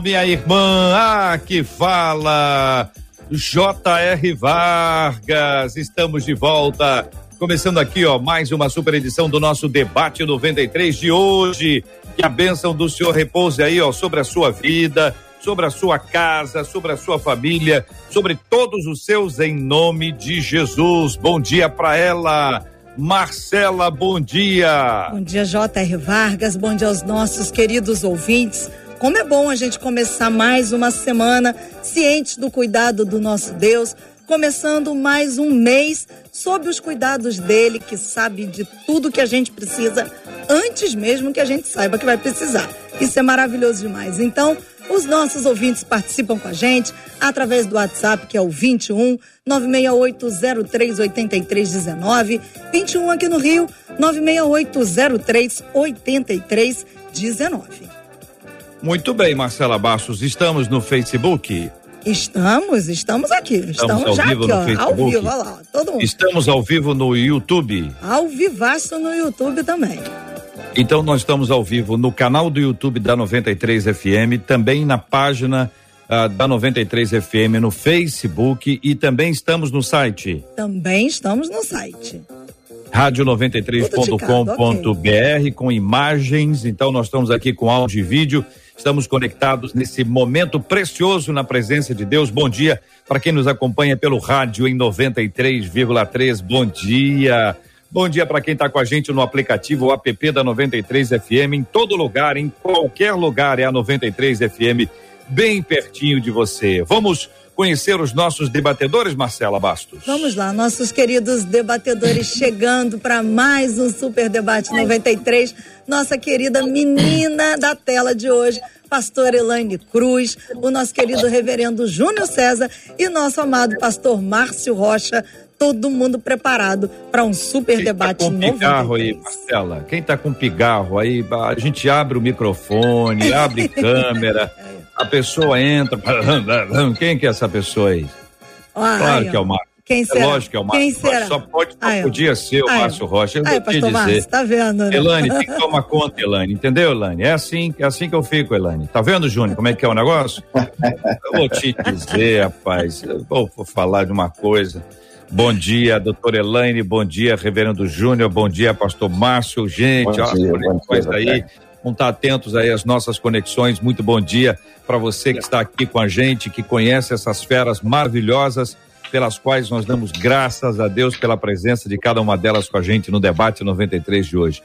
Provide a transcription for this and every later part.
minha irmã. Ah, que fala. J.R. Vargas. Estamos de volta. Começando aqui, ó, mais uma super edição do nosso debate 93 de hoje. Que a bênção do Senhor repouse aí, ó, sobre a sua vida, sobre a sua casa, sobre a sua família, sobre todos os seus, em nome de Jesus. Bom dia para ela. Marcela, bom dia. Bom dia, J.R. Vargas. Bom dia aos nossos queridos ouvintes. Como é bom a gente começar mais uma semana cientes do cuidado do nosso Deus, começando mais um mês sob os cuidados dele, que sabe de tudo que a gente precisa antes mesmo que a gente saiba que vai precisar. Isso é maravilhoso demais. Então, os nossos ouvintes participam com a gente através do WhatsApp, que é o 21 968038319, 21 aqui no Rio, 968038319. Muito bem, Marcela Bastos, estamos no Facebook. Estamos, estamos aqui. Estamos, estamos ao já vivo aqui, no ó, Facebook. ao vivo, olha lá, todo mundo. Estamos ao vivo no YouTube. Ao vivaço no YouTube também. Então nós estamos ao vivo no canal do YouTube da 93 FM, também na página uh, da 93 FM no Facebook e também estamos no site. Também estamos no site. rádio93.com.br com imagens. Então nós estamos aqui com áudio e vídeo. Estamos conectados nesse momento precioso na presença de Deus. Bom dia para quem nos acompanha pelo rádio em 93,3. Bom dia. Bom dia para quem está com a gente no aplicativo app da 93 FM, em todo lugar, em qualquer lugar é a 93 FM, bem pertinho de você. Vamos conhecer os nossos debatedores, Marcela Bastos. Vamos lá, nossos queridos debatedores chegando para mais um Super Debate 93. Nossa querida menina da tela de hoje, pastor Elaine Cruz, o nosso querido reverendo Júnior César e nosso amado pastor Márcio Rocha. Todo mundo preparado para um super Quem debate tá com pigarro aí, Marcela? Quem tá com pigarro aí, a gente abre o microfone, abre câmera, a pessoa entra. Quem que é essa pessoa aí? Ai, Claro ó. que é o Márcio. Quem É será? lógico que é o Márcio. Quem será? Só pode, só ó. podia ser o. Márcio Rocha. Eu vou te dizer. Márcio, tá vendo, né? Elane, tem que tomar conta, Elane. Entendeu, Elane? É assim, é assim que eu fico, Elane. Tá vendo, Júnior, como é que é o negócio? Eu vou te dizer, rapaz. Eu vou, vou falar de uma coisa. Bom dia, doutor Elaine. Bom dia, reverendo Júnior. Bom dia, pastor Márcio. Gente, Bom ó, bom dia, aí. Vamos estar atentos aí às nossas conexões. Muito bom dia para você que está aqui com a gente, que conhece essas feras maravilhosas pelas quais nós damos graças a Deus pela presença de cada uma delas com a gente no debate 93 de hoje.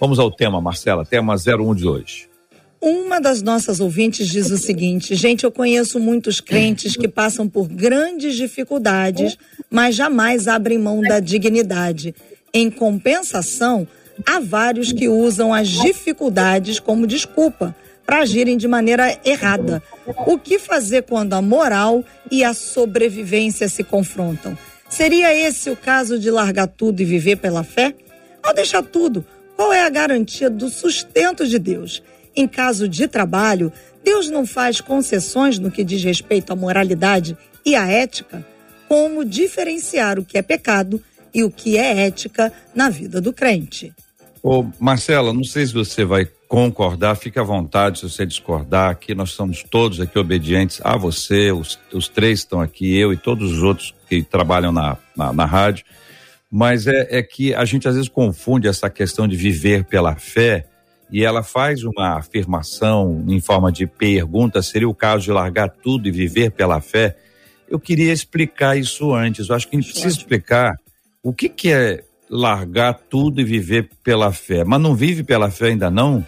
Vamos ao tema, Marcela, tema 01 de hoje. Uma das nossas ouvintes diz o seguinte: gente, eu conheço muitos crentes que passam por grandes dificuldades, mas jamais abrem mão da dignidade. Em compensação, há vários que usam as dificuldades como desculpa para agirem de maneira errada. O que fazer quando a moral e a sobrevivência se confrontam? Seria esse o caso de largar tudo e viver pela fé? Ao deixar tudo, qual é a garantia do sustento de Deus? Em caso de trabalho, Deus não faz concessões no que diz respeito à moralidade e à ética? Como diferenciar o que é pecado e o que é ética na vida do crente? Ô, Marcela, não sei se você vai concordar, fica à vontade se você discordar, aqui nós somos todos aqui obedientes a você, os, os três estão aqui, eu e todos os outros que trabalham na, na, na rádio, mas é, é que a gente às vezes confunde essa questão de viver pela fé e ela faz uma afirmação em forma de pergunta, seria o caso de largar tudo e viver pela fé? Eu queria explicar isso antes, eu acho que a gente precisa explicar o que que é largar tudo e viver pela fé, mas não vive pela fé ainda não?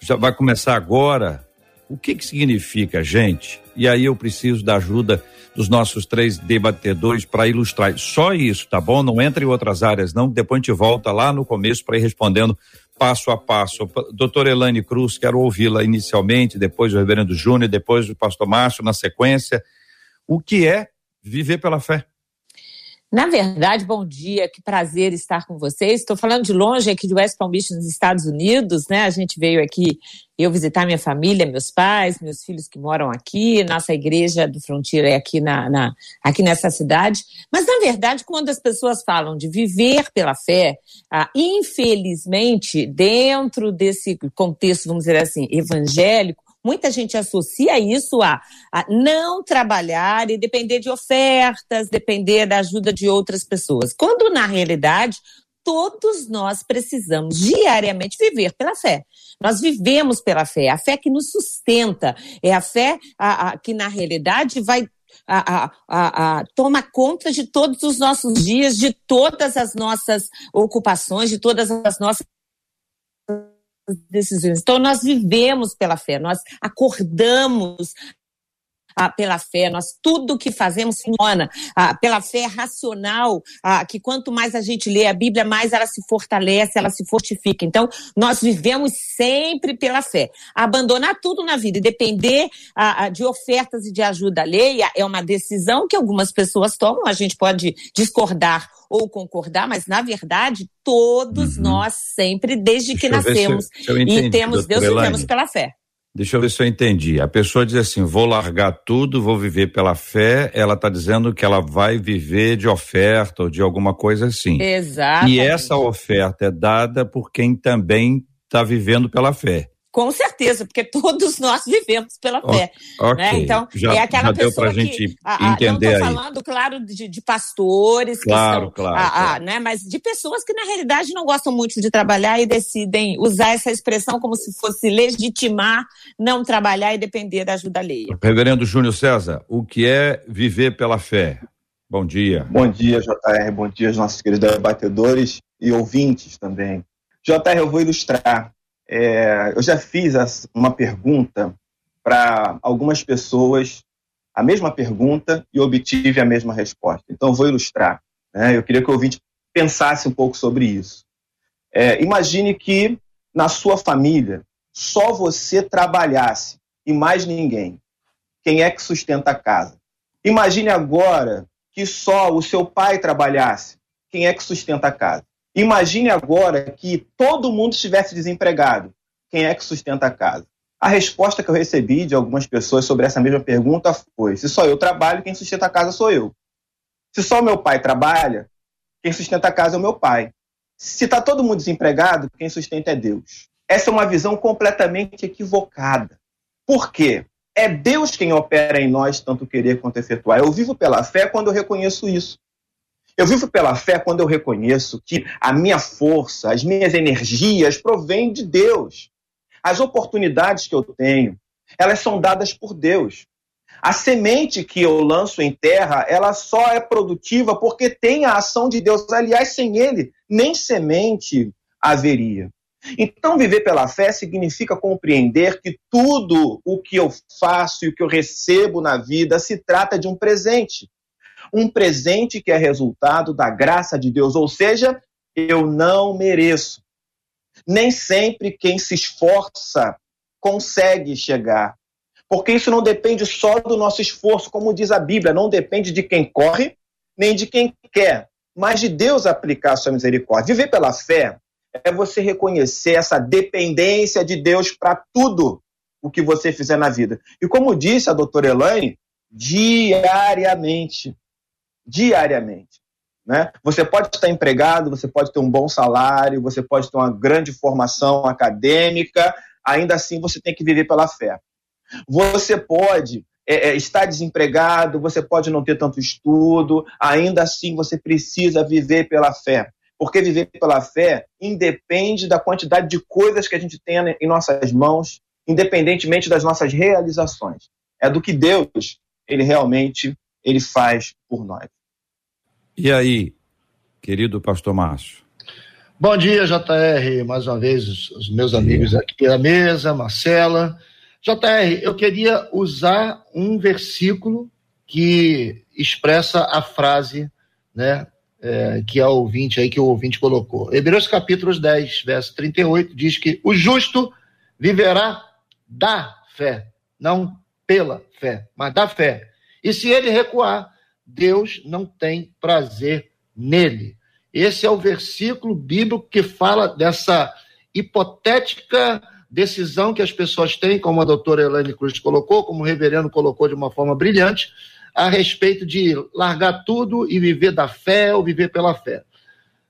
Já vai começar agora? O que que significa, gente? E aí eu preciso da ajuda dos nossos três debatedores para ilustrar. Só isso, tá bom? Não entre em outras áreas, não. Depois a gente volta lá no começo para ir respondendo passo a passo. Doutora Elane Cruz, quero ouvi-la inicialmente, depois o Reverendo Júnior, depois o Pastor Márcio na sequência. O que é viver pela fé? Na verdade, bom dia, que prazer estar com vocês. Estou falando de longe aqui de West Palm Beach, nos Estados Unidos, né? A gente veio aqui, eu visitar minha família, meus pais, meus filhos que moram aqui, nossa igreja do Frontier é aqui, na, na, aqui nessa cidade. Mas, na verdade, quando as pessoas falam de viver pela fé, ah, infelizmente, dentro desse contexto, vamos dizer assim, evangélico, Muita gente associa isso a, a, não trabalhar e depender de ofertas, depender da ajuda de outras pessoas. Quando, na realidade, todos nós precisamos diariamente viver pela fé. Nós vivemos pela fé, a fé que nos sustenta, é a fé a, a, que, na realidade, vai a, toma conta de todos os nossos dias, de todas as nossas ocupações, de todas as nossas decisões. Então, nós vivemos pela fé, nós acordamos ah, pela fé, nós tudo que fazemos funciona ah, pela fé racional, ah, que quanto mais a gente lê a Bíblia, mais ela se fortalece, ela se fortifica. Então, nós vivemos sempre pela fé. Abandonar tudo na vida e depender ah, ah, de ofertas e de ajuda alheia é uma decisão que algumas pessoas tomam, a gente pode discordar ou concordar, mas na verdade todos uhum. nós sempre, desde Deixa que nascemos se, e temos Deus, vivemos pela fé. Deixa eu ver se eu entendi. A pessoa diz assim: vou largar tudo, vou viver pela fé. Ela está dizendo que ela vai viver de oferta ou de alguma coisa assim. Exato. E essa oferta é dada por quem também está vivendo pela fé. Com certeza, porque todos nós vivemos pela fé. Okay. Né? Então, já, é aquela já pessoa deu gente que. A, a, entender não estou falando, claro, de, de pastores, claro, que são, claro, a, claro. Né? mas de pessoas que, na realidade, não gostam muito de trabalhar e decidem usar essa expressão como se fosse legitimar não trabalhar e depender da ajuda alheia. Reverendo Júnior César, o que é viver pela fé? Bom dia. Bom dia, JR. Bom dia aos nossos queridos debatedores e ouvintes também. JR, eu vou ilustrar é, eu já fiz uma pergunta para algumas pessoas, a mesma pergunta, e obtive a mesma resposta. Então, eu vou ilustrar. Né? Eu queria que o ouvinte pensasse um pouco sobre isso. É, imagine que na sua família só você trabalhasse e mais ninguém. Quem é que sustenta a casa? Imagine agora que só o seu pai trabalhasse. Quem é que sustenta a casa? Imagine agora que todo mundo estivesse desempregado. Quem é que sustenta a casa? A resposta que eu recebi de algumas pessoas sobre essa mesma pergunta foi: se só eu trabalho, quem sustenta a casa sou eu. Se só meu pai trabalha, quem sustenta a casa é o meu pai. Se está todo mundo desempregado, quem sustenta é Deus. Essa é uma visão completamente equivocada. Por quê? É Deus quem opera em nós tanto querer quanto efetuar. Eu vivo pela fé quando eu reconheço isso. Eu vivo pela fé quando eu reconheço que a minha força, as minhas energias provêm de Deus. As oportunidades que eu tenho, elas são dadas por Deus. A semente que eu lanço em terra, ela só é produtiva porque tem a ação de Deus. Aliás, sem ele, nem semente haveria. Então, viver pela fé significa compreender que tudo o que eu faço e o que eu recebo na vida se trata de um presente um presente que é resultado da graça de Deus, ou seja, eu não mereço. Nem sempre quem se esforça consegue chegar. Porque isso não depende só do nosso esforço, como diz a Bíblia, não depende de quem corre, nem de quem quer, mas de Deus aplicar a sua misericórdia. Viver pela fé é você reconhecer essa dependência de Deus para tudo o que você fizer na vida. E como disse a doutora Elaine, diariamente diariamente. Né? Você pode estar empregado, você pode ter um bom salário, você pode ter uma grande formação acadêmica, ainda assim você tem que viver pela fé. Você pode é, é, estar desempregado, você pode não ter tanto estudo, ainda assim você precisa viver pela fé. Porque viver pela fé independe da quantidade de coisas que a gente tem em nossas mãos, independentemente das nossas realizações. É do que Deus ele realmente ele faz por nós. E aí, querido pastor Márcio? Bom dia, JR, mais uma vez, os, meus amigos aqui pela mesa, Marcela. JR, eu queria usar um versículo que expressa a frase, né, é, que a ouvinte aí, que o ouvinte colocou. Hebreus capítulo 10, verso 38, diz que o justo viverá da fé, não pela fé, mas da fé. E se ele recuar, Deus não tem prazer nele. Esse é o versículo bíblico que fala dessa hipotética decisão que as pessoas têm, como a doutora Elaine Cruz colocou, como o reverendo colocou de uma forma brilhante, a respeito de largar tudo e viver da fé ou viver pela fé.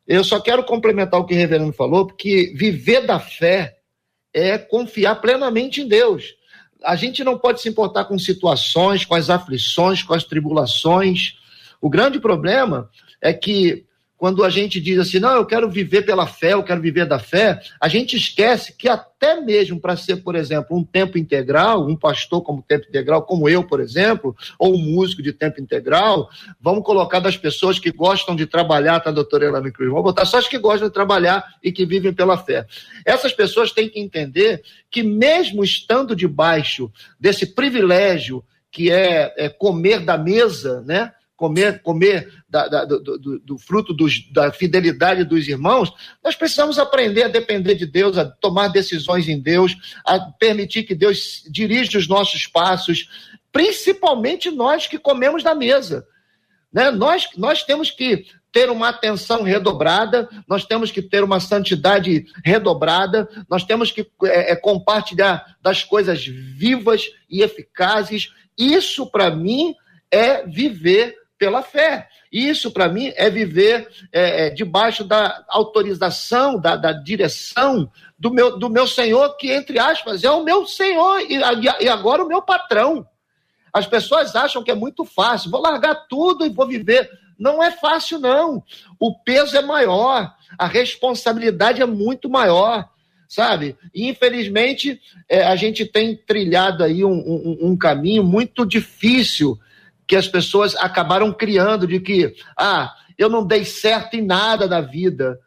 Eu só quero complementar o que o reverendo falou, porque viver da fé é confiar plenamente em Deus. A gente não pode se importar com situações, com as aflições, com as tribulações. O grande problema é que quando a gente diz assim, não, eu quero viver pela fé, eu quero viver da fé, a gente esquece que até mesmo para ser, por exemplo, um tempo integral, um pastor como tempo integral, como eu, por exemplo, ou um músico de tempo integral, vamos colocar das pessoas que gostam de trabalhar, tá, doutora Elane Cruz? Vamos botar só as que gostam de trabalhar e que vivem pela fé. Essas pessoas têm que entender que mesmo estando debaixo desse privilégio que é, é comer da mesa, né? Comer, comer da, da, do, do, do, fruto dos, da fidelidade dos irmãos, nós precisamos aprender a depender de Deus, a tomar decisões em Deus, a permitir que Deus dirija os nossos passos, principalmente nós que comemos da mesa. Né? Nós, nós temos que ter uma atenção redobrada, nós temos que ter uma santidade redobrada, nós temos que é, é, compartilhar das coisas vivas e eficazes. Isso, para mim, é viver pela fé. Isso, para mim, é viver é, é, debaixo da autorização, da, da, direção do meu, do meu Senhor, que, entre aspas, é o meu Senhor e, e agora o meu patrão. As pessoas acham que é muito fácil, vou largar tudo e vou viver. Não é fácil, não. O peso é maior, a responsabilidade é muito maior, sabe? E, infelizmente, é, a gente tem trilhado aí um, um, um caminho muito difícil que as pessoas acabaram criando de que, ah, eu não dei certo em nada da vida,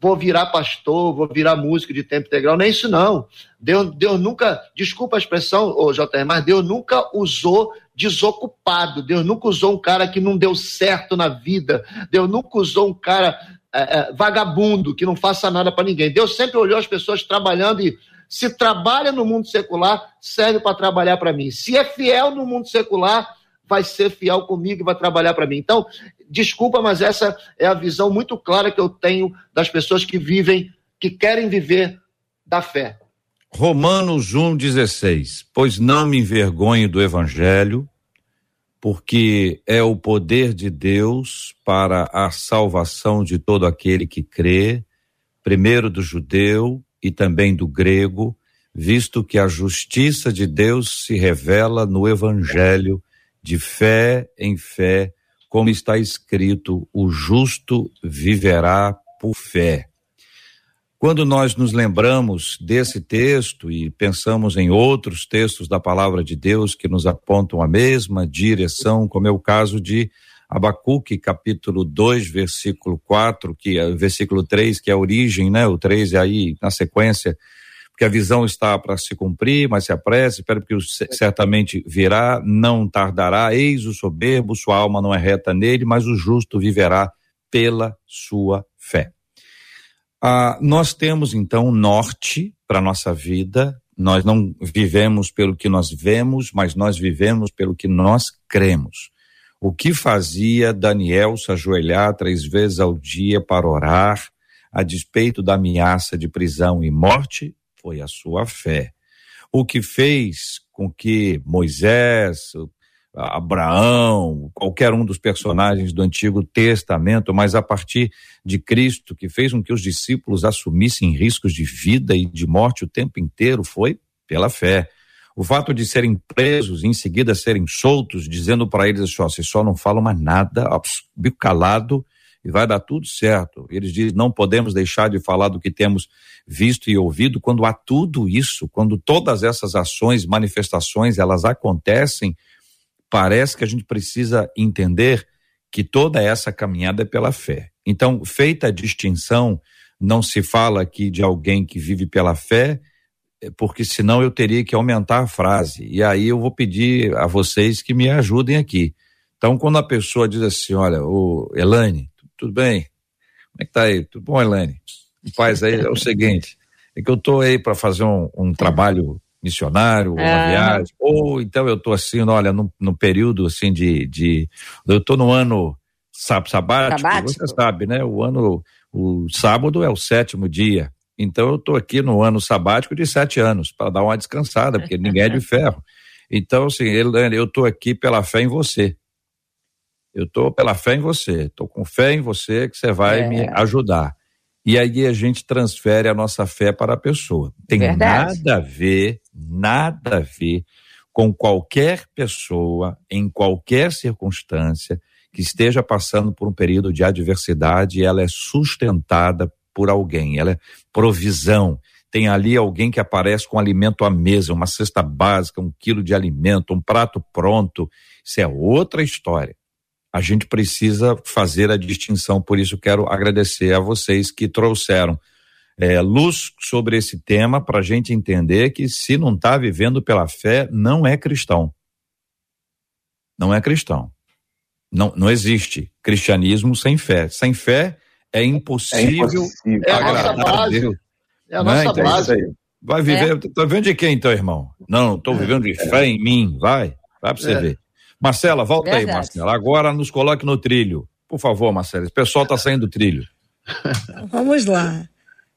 vou virar pastor, vou virar músico de tempo integral. Não é isso, não. Deus, Deus nunca, desculpa a expressão, ô, JR, mas Deus nunca usou desocupado. Deus nunca usou um cara que não deu certo na vida. Deus nunca usou um cara é, é, vagabundo, que não faça nada para ninguém. Deus sempre olhou as pessoas trabalhando e se trabalha no mundo secular, serve para trabalhar para mim. Se é fiel no mundo secular, vai ser fiel comigo e vai trabalhar para mim. Então, desculpa, mas essa é a visão muito clara que eu tenho das pessoas que vivem, que querem viver da fé. Romanos 1,16. Pois não me envergonhe do evangelho, porque é o poder de Deus para a salvação de todo aquele que crê, primeiro do judeu e também do grego, visto que a justiça de Deus se revela no evangelho de fé em fé, como está escrito: o justo viverá por fé. Quando nós nos lembramos desse texto e pensamos em outros textos da palavra de Deus que nos apontam a mesma direção, como é o caso de Abacuque, capítulo 2, versículo 4, que é versículo 3, que é a origem, né? O 3 é aí na sequência porque a visão está para se cumprir, mas se apresse, espera porque certamente virá, não tardará, eis o soberbo, sua alma não é reta nele, mas o justo viverá pela sua fé. Ah, nós temos então norte para nossa vida, nós não vivemos pelo que nós vemos, mas nós vivemos pelo que nós cremos. O que fazia Daniel se ajoelhar três vezes ao dia para orar, a despeito da ameaça de prisão e morte, foi a sua fé. O que fez com que Moisés, Abraão, qualquer um dos personagens do Antigo Testamento, mas a partir de Cristo, que fez com que os discípulos assumissem riscos de vida e de morte o tempo inteiro, foi pela fé. O fato de serem presos e em seguida serem soltos, dizendo para eles assim: vocês só não falam mais nada, calado, e vai dar tudo certo. Eles dizem: não podemos deixar de falar do que temos visto e ouvido quando há tudo isso, quando todas essas ações, manifestações, elas acontecem, parece que a gente precisa entender que toda essa caminhada é pela fé. Então, feita a distinção, não se fala aqui de alguém que vive pela fé, porque senão eu teria que aumentar a frase. E aí eu vou pedir a vocês que me ajudem aqui. Então, quando a pessoa diz assim, olha, o Elane, tudo bem? Como é que tá aí? Tudo bom, Elane? Faz aí é o seguinte, é que eu tô aí para fazer um, um, trabalho missionário, uma ah. viagem, ou então eu estou assim, olha, no, no, período assim de, de eu estou no ano sab, sabático, sabático, você sabe, né? O ano, o sábado é o sétimo dia, então eu estou aqui no ano sabático de sete anos para dar uma descansada, porque ninguém é de ferro. Então, assim, eu estou aqui pela fé em você. Eu estou pela fé em você, estou com fé em você que você vai é. me ajudar. E aí a gente transfere a nossa fé para a pessoa. Tem Verdade. nada a ver, nada a ver com qualquer pessoa, em qualquer circunstância, que esteja passando por um período de adversidade, ela é sustentada por alguém, ela é provisão. Tem ali alguém que aparece com alimento à mesa, uma cesta básica, um quilo de alimento, um prato pronto. Isso é outra história a gente precisa fazer a distinção. Por isso, quero agradecer a vocês que trouxeram é, luz sobre esse tema para a gente entender que se não está vivendo pela fé, não é cristão. Não é cristão. Não, não existe cristianismo sem fé. Sem fé é impossível, é impossível. É agradar a, a Deus. É a nossa então, base. Vai viver, é. tá vivendo de quem então, irmão? Não, estou vivendo de fé em mim, vai, vai para você é. ver. Marcela, volta Verdade. aí, Marcela. Agora nos coloque no trilho. Por favor, Marcela. O pessoal está saindo do trilho. Vamos lá.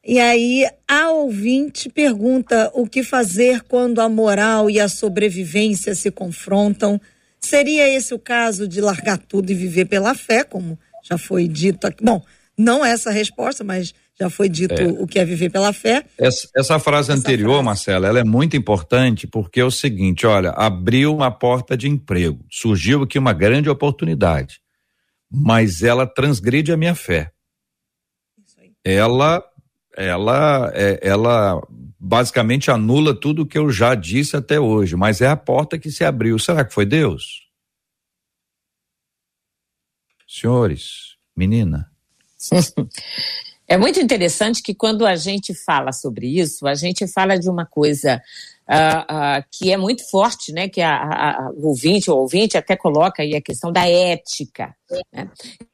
E aí, a ouvinte pergunta o que fazer quando a moral e a sobrevivência se confrontam. Seria esse o caso de largar tudo e viver pela fé, como já foi dito aqui? Bom, não essa resposta, mas já foi dito é. o que é viver pela fé. Essa, essa frase essa anterior, frase. Marcela, ela é muito importante porque é o seguinte, olha, abriu uma porta de emprego, surgiu aqui uma grande oportunidade, mas ela transgride a minha fé. Ela, ela, é, ela basicamente anula tudo o que eu já disse até hoje, mas é a porta que se abriu. Será que foi Deus? Senhores, menina. É muito interessante que quando a gente fala sobre isso, a gente fala de uma coisa uh, uh, que é muito forte, né? Que a, a, o ouvinte, o ouvinte até coloca aí a questão da ética. Né?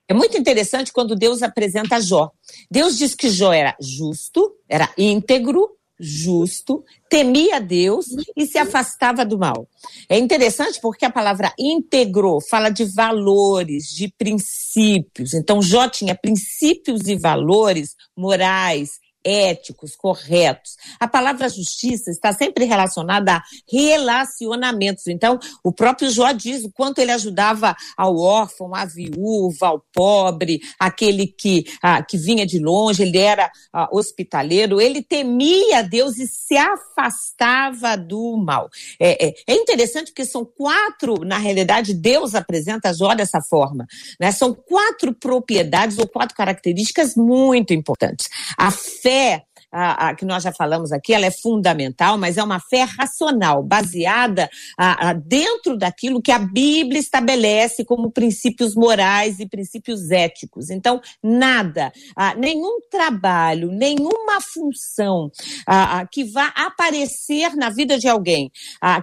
É muito interessante quando Deus apresenta Jó. Deus diz que Jó era justo, era íntegro, justo, temia Deus e se afastava do mal. É interessante porque a palavra integrou fala de valores, de princípios. Então, Jó tinha princípios e valores morais, éticos, corretos. A palavra justiça está sempre relacionada a relacionamentos. Então, o próprio Jó diz o quanto ele ajudava ao órfão, à viúva, ao pobre, aquele que, ah, que vinha de longe, ele era ah, hospitaleiro, ele temia Deus e se afastava do mal. É, é, é, interessante porque são quatro, na realidade, Deus apresenta Jó dessa forma. Né? São quatro propriedades ou quatro características muito importantes. A fé fé a, a, que nós já falamos aqui, ela é fundamental, mas é uma fé racional, baseada a, dentro daquilo que a Bíblia estabelece como princípios morais e princípios éticos. Então, nada, nenhum trabalho, nenhuma função que vá aparecer na vida de alguém,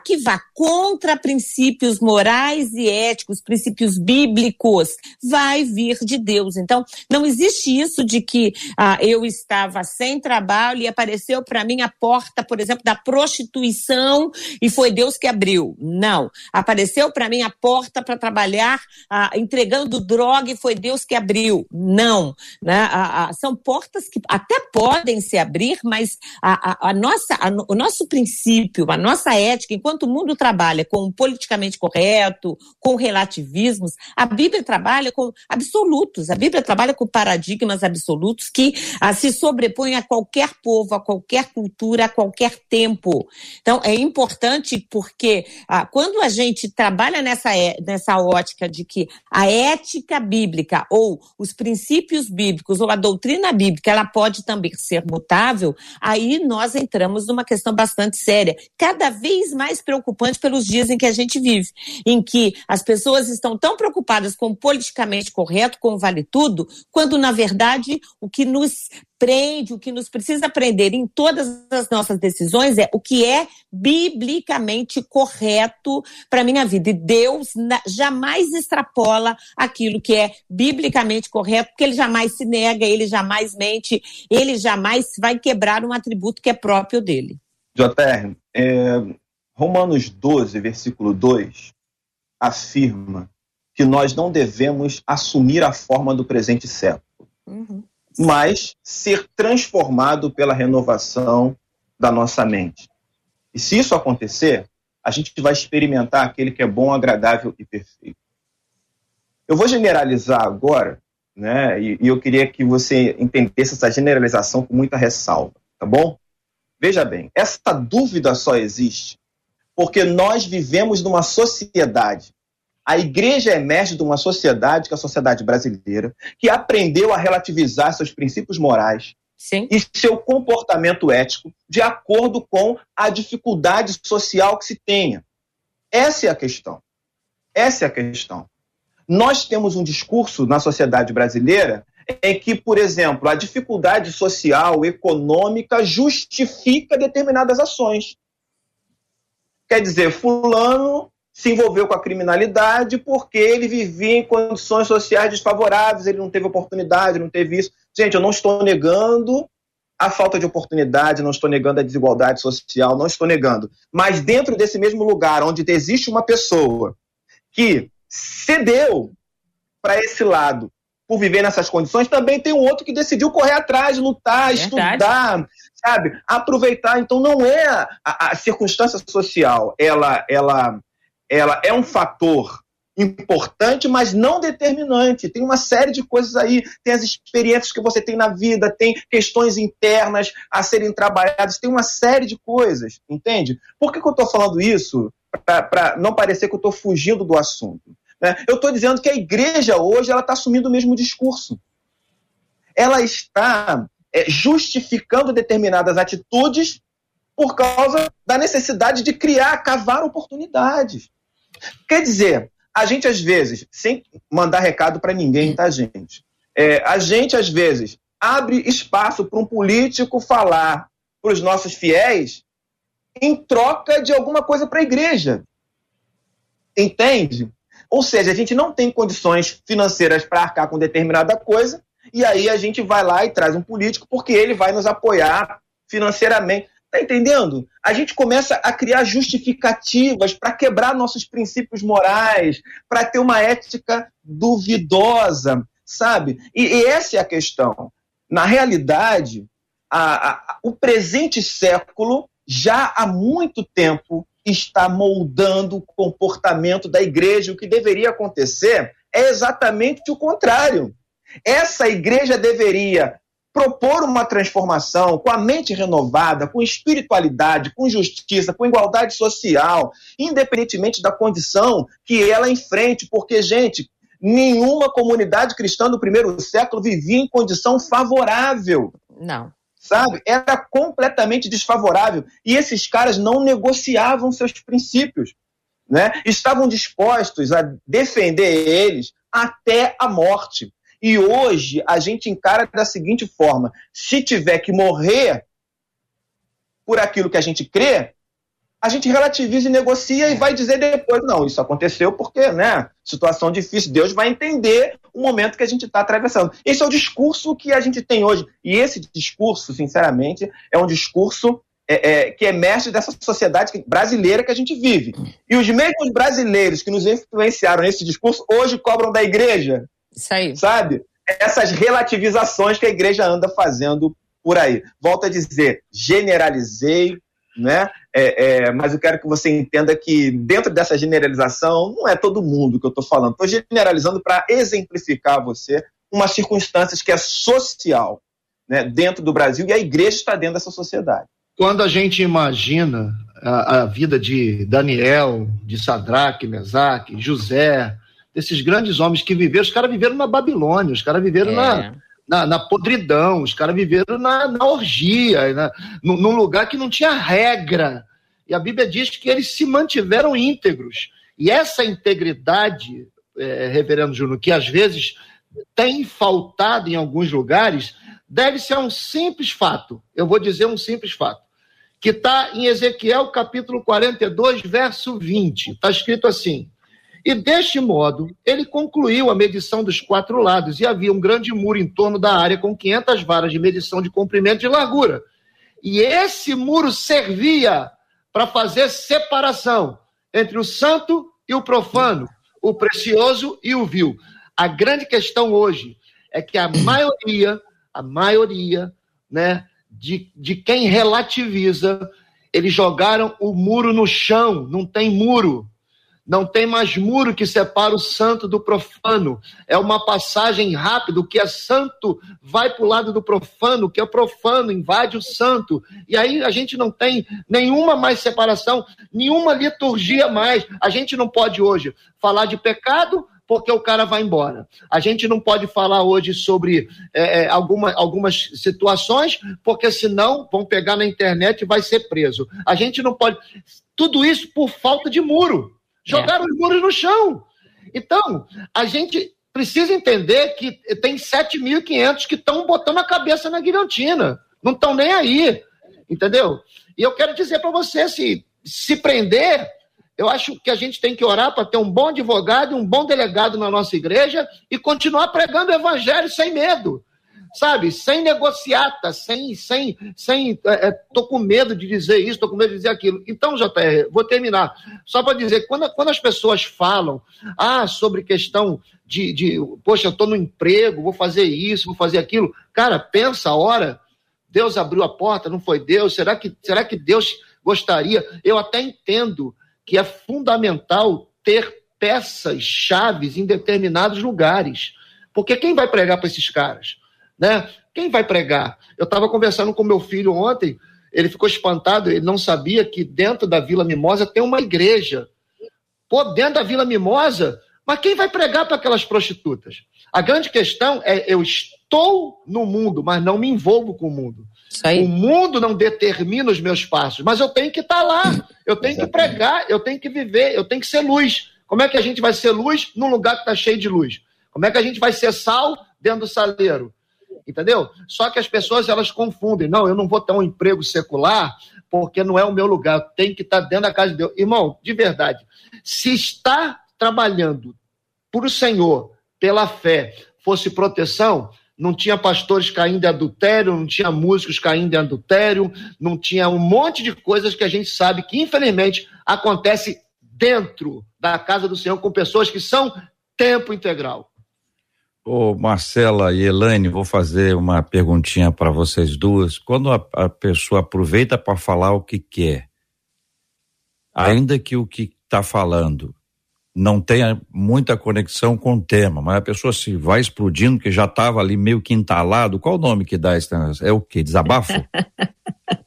que vá contra princípios morais e éticos, princípios bíblicos, vai vir de Deus. Então, não existe isso de que eu estava sem trabalho trabalho e apareceu para mim a porta, por exemplo, da prostituição e foi Deus que abriu. Não. Apareceu para mim a porta para trabalhar ah, entregando droga e foi Deus que abriu. Não. Né? Ah, ah, são portas que até podem se abrir, mas a, a, a nossa, a, o nosso princípio, a nossa ética, enquanto o mundo trabalha com o politicamente correto, com relativismos, a Bíblia trabalha com absolutos. A Bíblia trabalha com paradigmas absolutos que se sobrepõem a qualquer povo, a qualquer cultura, a qualquer tempo. Então, é importante porque ah, quando a gente trabalha nessa, é, nessa ótica de que a ética bíblica ou os princípios bíblicos ou a doutrina bíblica, ela pode também ser mutável, aí nós entramos numa questão bastante séria, cada vez mais preocupante pelos dias em que a gente vive, em que as pessoas estão tão preocupadas com o politicamente correto, com o vale tudo, quando na verdade o que nos prende, o que nos precisa aprender em todas as nossas decisões é o que é biblicamente correto para a minha vida. E Deus jamais extrapola aquilo que é biblicamente correto, porque ele jamais se nega, ele jamais mente, ele jamais vai quebrar um atributo que é próprio dele. JR, é, Romanos 12, versículo 2, afirma que nós não devemos assumir a forma do presente século, uhum. Mas ser transformado pela renovação da nossa mente. E se isso acontecer, a gente vai experimentar aquele que é bom, agradável e perfeito. Eu vou generalizar agora, né? E, e eu queria que você entendesse essa generalização com muita ressalva, tá bom? Veja bem, essa dúvida só existe porque nós vivemos numa sociedade. A igreja emerge de uma sociedade, que é a sociedade brasileira, que aprendeu a relativizar seus princípios morais Sim. e seu comportamento ético de acordo com a dificuldade social que se tenha. Essa é a questão. Essa é a questão. Nós temos um discurso na sociedade brasileira em que, por exemplo, a dificuldade social, econômica justifica determinadas ações. Quer dizer, fulano se envolveu com a criminalidade porque ele vivia em condições sociais desfavoráveis, ele não teve oportunidade, não teve isso. Gente, eu não estou negando a falta de oportunidade, não estou negando a desigualdade social, não estou negando. Mas dentro desse mesmo lugar, onde existe uma pessoa que cedeu para esse lado por viver nessas condições, também tem um outro que decidiu correr atrás, lutar, Verdade. estudar, sabe? Aproveitar. Então não é a, a, circunstância social, ela, ela, ela é um fator importante, mas não determinante. Tem uma série de coisas aí, tem as experiências que você tem na vida, tem questões internas a serem trabalhadas, tem uma série de coisas, entende? Por que, que eu estou falando isso? Para não parecer que eu estou fugindo do assunto. Né? Eu estou dizendo que a igreja hoje ela está assumindo o mesmo discurso. Ela está é, justificando determinadas atitudes por causa da necessidade de criar, cavar oportunidades. Quer dizer, a gente às vezes, sem mandar recado para ninguém, tá, gente? É, a gente às vezes abre espaço para um político falar para os nossos fiéis em troca de alguma coisa para a igreja. Entende? Ou seja, a gente não tem condições financeiras para arcar com determinada coisa, e aí a gente vai lá e traz um político porque ele vai nos apoiar financeiramente. Tá entendendo? A gente começa a criar justificativas para quebrar nossos princípios morais, para ter uma ética duvidosa, sabe? E, e, essa é a questão. Na realidade, a, a, o presente século já há muito tempo está moldando o comportamento da igreja. O que deveria acontecer é exatamente o contrário. Essa igreja deveria propor uma transformação com a mente renovada, com espiritualidade, com justiça, com igualdade social, independentemente da condição que ela enfrente, porque, gente, nenhuma comunidade cristã do primeiro século vivia em condição favorável. Não sabe? Era completamente desfavorável. E esses caras não negociavam seus princípios, né? Estavam dispostos a defender eles até a morte. E hoje a gente encara da seguinte forma: se tiver que morrer por aquilo que a gente crê, a gente relativiza e negocia e vai dizer depois, não, isso aconteceu porque, né, situação difícil, Deus vai entender o momento que a gente está atravessando. Esse é o discurso que a gente tem hoje. E esse discurso, sinceramente, é um discurso é, é, que emerge dessa sociedade brasileira que a gente vive. E os mesmos brasileiros que nos influenciaram nesse discurso hoje cobram da igreja. Isso aí. Sabe? Essas relativizações que a igreja anda fazendo por aí. Volto a dizer, generalizei, né? É, é, mas eu quero que você entenda que dentro dessa generalização não é todo mundo que eu estou falando. Estou generalizando para exemplificar a você uma circunstância que é social né, dentro do Brasil e a igreja está dentro dessa sociedade. Quando a gente imagina a, a vida de Daniel, de Sadraque, Mesaque, José, desses grandes homens que viveram, os caras viveram na Babilônia, os caras viveram é. na, na, na podridão, os caras viveram na, na orgia, na, num lugar que não tinha regra. E a Bíblia diz que eles se mantiveram íntegros. E essa integridade, é, reverendo Júnior, que às vezes tem faltado em alguns lugares, deve ser um simples fato. Eu vou dizer um simples fato. Que está em Ezequiel capítulo 42, verso 20. Está escrito assim: e deste modo, ele concluiu a medição dos quatro lados, e havia um grande muro em torno da área com 500 varas de medição de comprimento e largura. E esse muro servia para fazer separação entre o santo e o profano, o precioso e o vil. A grande questão hoje é que a maioria, a maioria, né, de, de quem relativiza, eles jogaram o muro no chão, não tem muro. Não tem mais muro que separa o santo do profano. É uma passagem rápida. O que é santo vai para o lado do profano, o que é profano invade o santo. E aí a gente não tem nenhuma mais separação, nenhuma liturgia mais. A gente não pode hoje falar de pecado, porque o cara vai embora. A gente não pode falar hoje sobre é, é alguma, algumas situações, porque senão vão pegar na internet e vai ser preso. A gente não pode. Tudo isso por falta de muro. Jogaram é. os muros no chão. Então, a gente precisa entender que tem 7.500 que estão botando a cabeça na guilhotina. Não estão nem aí. Entendeu? E eu quero dizer para você: se, se prender, eu acho que a gente tem que orar para ter um bom advogado e um bom delegado na nossa igreja e continuar pregando o evangelho sem medo sabe, sem negociata, sem, sem, sem, é, é, tô com medo de dizer isso, tô com medo de dizer aquilo. Então, JR, vou terminar. Só para dizer, quando, quando as pessoas falam, ah, sobre questão de, de poxa, tô no emprego, vou fazer isso, vou fazer aquilo, cara, pensa a hora, Deus abriu a porta, não foi Deus? Será que, será que Deus gostaria? Eu até entendo que é fundamental ter peças, chaves em determinados lugares. Porque quem vai pregar para esses caras? Né? Quem vai pregar? Eu estava conversando com meu filho ontem, ele ficou espantado, ele não sabia que dentro da Vila Mimosa tem uma igreja. Pô, dentro da Vila Mimosa, mas quem vai pregar para aquelas prostitutas? A grande questão é eu estou no mundo, mas não me envolvo com o mundo. O mundo não determina os meus passos, mas eu tenho que estar tá lá, eu tenho que pregar, eu tenho que viver, eu tenho que ser luz. Como é que a gente vai ser luz num lugar que está cheio de luz? Como é que a gente vai ser sal dentro do saleiro? Entendeu? Só que as pessoas elas confundem. Não, eu não vou ter um emprego secular porque não é o meu lugar. Tem que estar dentro da casa de Deus. Irmão, de verdade, se está trabalhando por o Senhor, pela fé, fosse proteção, não tinha pastores caindo em adultério, não tinha músicos caindo em adultério, não tinha um monte de coisas que a gente sabe que, infelizmente, acontece dentro da casa do Senhor com pessoas que são tempo integral. Ô Marcela e Elaine, vou fazer uma perguntinha para vocês duas. Quando a, a pessoa aproveita para falar o que quer, ainda que o que está falando não tenha muita conexão com o tema, mas a pessoa se vai explodindo, que já estava ali meio que entalado, qual o nome que dá esse É o que? Desabafo?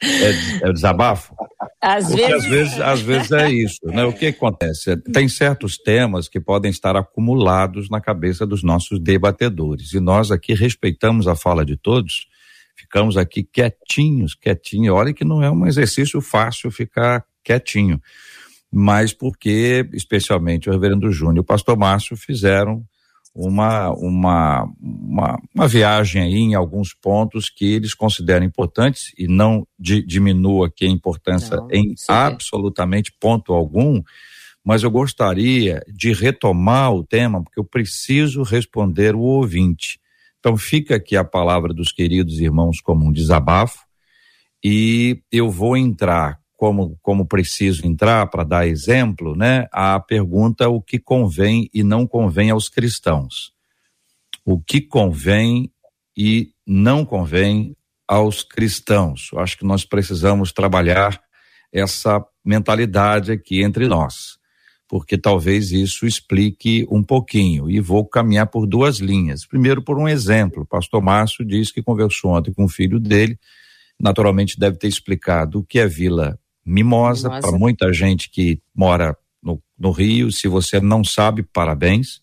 é, é desabafo? Às Porque vezes... às vezes, às vezes é isso, né? O que acontece? Tem certos temas que podem estar acumulados na cabeça dos nossos debatedores e nós aqui respeitamos a fala de todos, ficamos aqui quietinhos, quietinhos. Olha que não é um exercício fácil ficar quietinho, mas porque especialmente o Reverendo Júnior e o Pastor Márcio fizeram uma, uma, uma, uma, viagem aí em alguns pontos que eles consideram importantes e não di, diminua aqui a importância não, em absolutamente ponto algum, mas eu gostaria de retomar o tema porque eu preciso responder o ouvinte. Então fica aqui a palavra dos queridos irmãos como um desabafo e eu vou entrar como, como preciso entrar para dar exemplo, né, a pergunta o que convém e não convém aos cristãos. O que convém e não convém aos cristãos. Eu acho que nós precisamos trabalhar essa mentalidade aqui entre nós, porque talvez isso explique um pouquinho. E vou caminhar por duas linhas. Primeiro, por um exemplo. O pastor Márcio diz que conversou ontem com o filho dele, naturalmente deve ter explicado o que é Vila mimosa, para muita gente que mora no, no Rio. Se você não sabe, parabéns.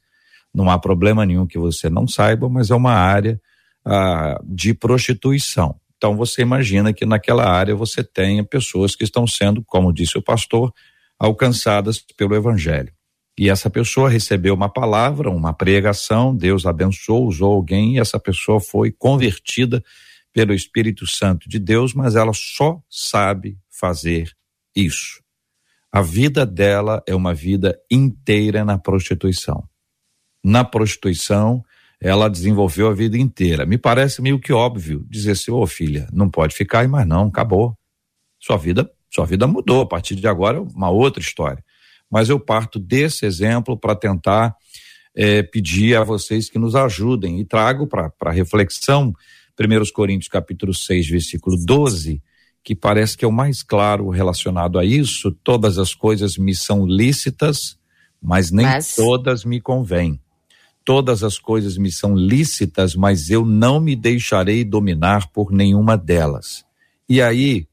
Não há problema nenhum que você não saiba, mas é uma área ah, de prostituição. Então você imagina que naquela área você tenha pessoas que estão sendo, como disse o pastor, alcançadas pelo Evangelho. E essa pessoa recebeu uma palavra, uma pregação, Deus abençoou, usou alguém e essa pessoa foi convertida pelo Espírito Santo de Deus, mas ela só sabe fazer isso. A vida dela é uma vida inteira na prostituição. Na prostituição, ela desenvolveu a vida inteira. Me parece meio que óbvio dizer assim: ô oh, filha, não pode ficar aí mais não, acabou. Sua vida, Sua vida mudou, a partir de agora é uma outra história. Mas eu parto desse exemplo para tentar é, pedir a vocês que nos ajudem e trago para reflexão 1 Coríntios capítulo 6, versículo 12, que parece que é o mais claro relacionado a isso. Todas as coisas me são lícitas, mas nem mas... todas me convêm. Todas as coisas me são lícitas, mas eu não me deixarei dominar por nenhuma delas. E aí,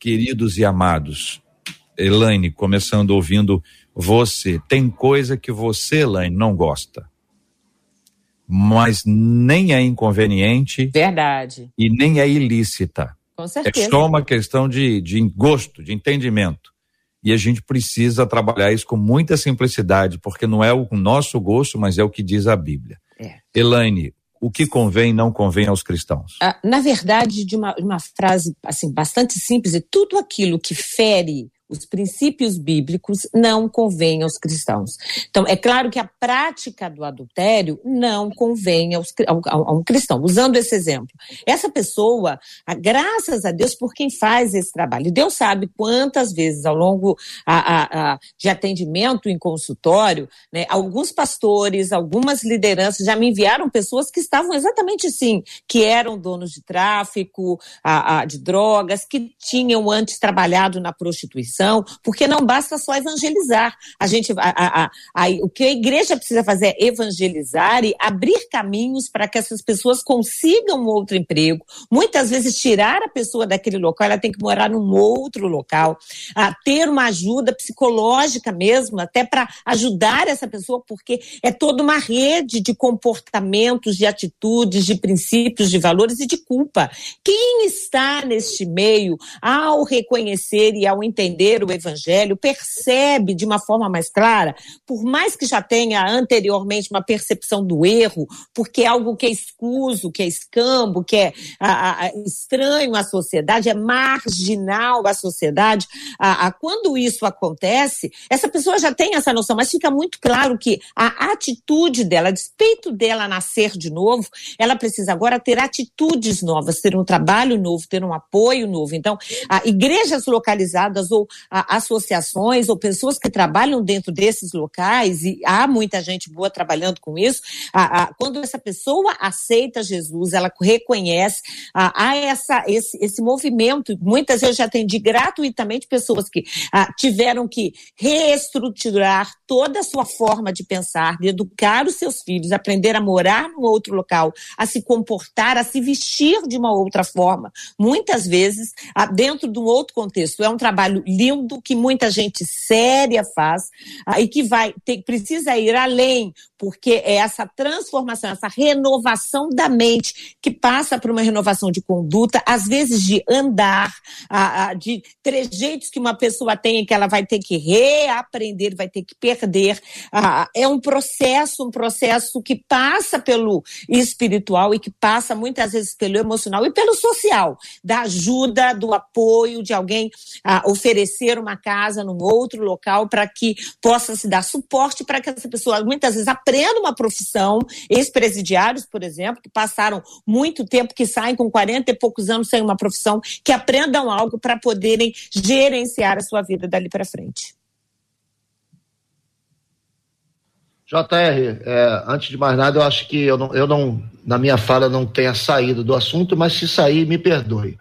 queridos e amados, Elaine, começando ouvindo você, tem coisa que você, Elaine, não gosta mas nem é inconveniente. Verdade. E nem é ilícita. Com certeza. É só uma questão de, de gosto, de entendimento. E a gente precisa trabalhar isso com muita simplicidade, porque não é o nosso gosto, mas é o que diz a Bíblia. É. Elaine, o que convém não convém aos cristãos? Ah, na verdade, de uma, uma frase assim bastante simples, é tudo aquilo que fere os princípios bíblicos não convêm aos cristãos. Então, é claro que a prática do adultério não convém aos, ao, a um cristão. Usando esse exemplo, essa pessoa, graças a Deus por quem faz esse trabalho. Deus sabe quantas vezes ao longo a, a, a, de atendimento em consultório, né, alguns pastores, algumas lideranças já me enviaram pessoas que estavam exatamente assim, que eram donos de tráfico, de drogas, que tinham antes trabalhado na prostituição porque não basta só evangelizar. A gente, a, a, a, o que a igreja precisa fazer é evangelizar e abrir caminhos para que essas pessoas consigam um outro emprego. Muitas vezes tirar a pessoa daquele local, ela tem que morar num outro local, a ter uma ajuda psicológica mesmo, até para ajudar essa pessoa, porque é toda uma rede de comportamentos, de atitudes, de princípios, de valores e de culpa. Quem está neste meio, ao reconhecer e ao entender o Evangelho, percebe de uma forma mais clara, por mais que já tenha anteriormente uma percepção do erro, porque é algo que é escuso, que é escambo, que é a, a, estranho à sociedade, é marginal à sociedade. A, quando isso acontece, essa pessoa já tem essa noção, mas fica muito claro que a atitude dela, a despeito dela nascer de novo, ela precisa agora ter atitudes novas, ter um trabalho novo, ter um apoio novo. Então, igrejas localizadas ou a, associações ou pessoas que trabalham dentro desses locais, e há muita gente boa trabalhando com isso, a, a, quando essa pessoa aceita Jesus, ela reconhece, há essa, esse, esse movimento. Muitas vezes já atendi gratuitamente pessoas que tiveram que reestruturar toda a sua forma de pensar, de educar os seus filhos, aprender a morar num outro local, a se comportar, a se vestir de uma outra forma. Muitas vezes, dentro de um outro contexto. É um trabalho lindo que muita gente séria faz e que vai ter, precisa ir além, porque é essa transformação, essa renovação da mente que passa por uma renovação de conduta, às vezes de andar, de trejeitos que uma pessoa tem que ela vai ter que reaprender, vai ter que perder. é um processo, um processo que passa pelo espiritual e que passa muitas vezes pelo emocional e pelo social, da ajuda, do apoio de alguém oferecer uma casa num outro local para que possa se dar suporte para que essa pessoa muitas vezes aprenda uma profissão. Ex-presidiários, por exemplo, que passaram muito tempo, que saem com 40 e poucos anos sem uma profissão, que aprendam algo para poderem gerenciar a sua vida dali para frente. JR, é, antes de mais nada, eu acho que eu não, eu não, na minha fala, não tenha saído do assunto, mas se sair, me perdoe.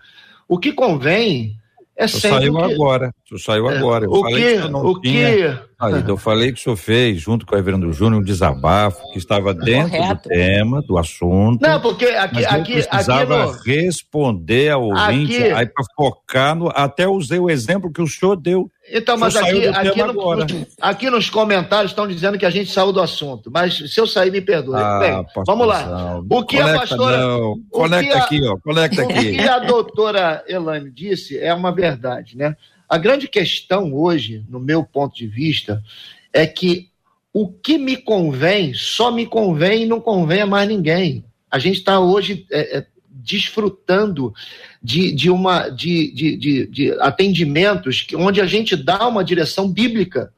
O que convém é tu saiu que... agora. Tu saiu é, agora. Eu o que, que o tinha... que... Aí, eu falei que o senhor fez, junto com o Reverendo Júnior, um desabafo que estava dentro Correto. do tema, do assunto. Não, porque aqui. aqui precisava aqui no... responder ao ouvinte, aqui... aí para focar no. Até usei o exemplo que o senhor deu. Então, mas aqui, aqui, no, aqui, nos comentários estão dizendo que a gente saiu do assunto. Mas se eu sair, me perdoe. Ah, Bem, vamos lá. O que Conecta, a pastora. Não. Conecta a, aqui, ó. Conecta aqui. O que a doutora Elaine disse é uma verdade, né? A grande questão hoje, no meu ponto de vista, é que o que me convém só me convém e não convém a mais ninguém. A gente está hoje é, é, desfrutando de, de, uma, de, de, de, de atendimentos onde a gente dá uma direção bíblica,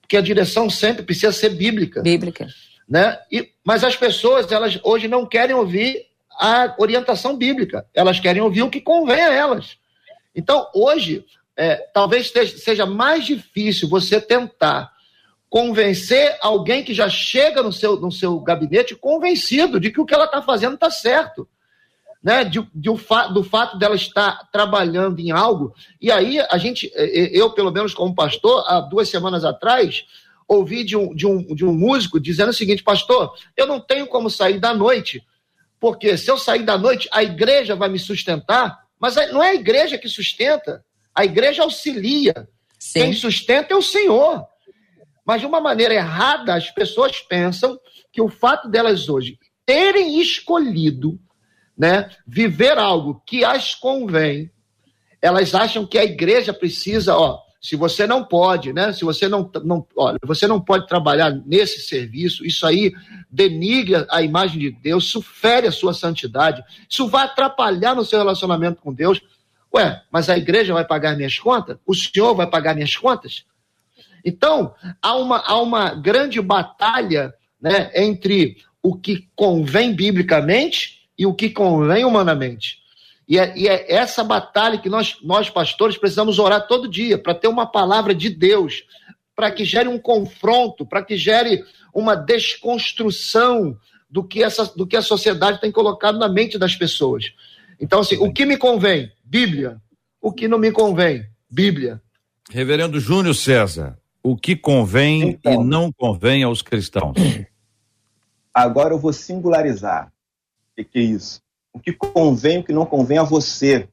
porque a direção sempre precisa ser bíblica. Bíblica. Né? E, mas as pessoas, elas hoje não querem ouvir a orientação bíblica, elas querem ouvir o que convém a elas. Então, hoje, é, talvez seja mais difícil você tentar convencer alguém que já chega no seu, no seu gabinete convencido de que o que ela está fazendo está certo. Né, de, de o fa do fato dela estar trabalhando em algo. E aí, a gente, eu, pelo menos como pastor, há duas semanas atrás, ouvi de um, de um, de um músico dizendo o seguinte: Pastor, eu não tenho como sair da noite, porque se eu sair da noite, a igreja vai me sustentar, mas não é a igreja que sustenta, a igreja auxilia. Sim. Quem sustenta é o Senhor. Mas de uma maneira errada, as pessoas pensam que o fato delas hoje terem escolhido né, viver algo que as convém, elas acham que a igreja precisa, ó, se você não pode, né? Se você não, não, olha, você não pode trabalhar nesse serviço, isso aí denigra a imagem de Deus, isso fere a sua santidade, isso vai atrapalhar no seu relacionamento com Deus. Ué, mas a igreja vai pagar minhas contas? O senhor vai pagar minhas contas? Então, há uma, há uma grande batalha né, entre o que convém biblicamente e o que convém humanamente. E é, e é essa batalha que nós, nós, pastores, precisamos orar todo dia para ter uma palavra de Deus, para que gere um confronto, para que gere uma desconstrução do que, essa, do que a sociedade tem colocado na mente das pessoas. Então, assim, o que me convém? Bíblia. O que não me convém? Bíblia. Reverendo Júnior César, o que convém então, e não convém aos cristãos? Agora eu vou singularizar. O que, que é isso? o que convém, o que não convém a você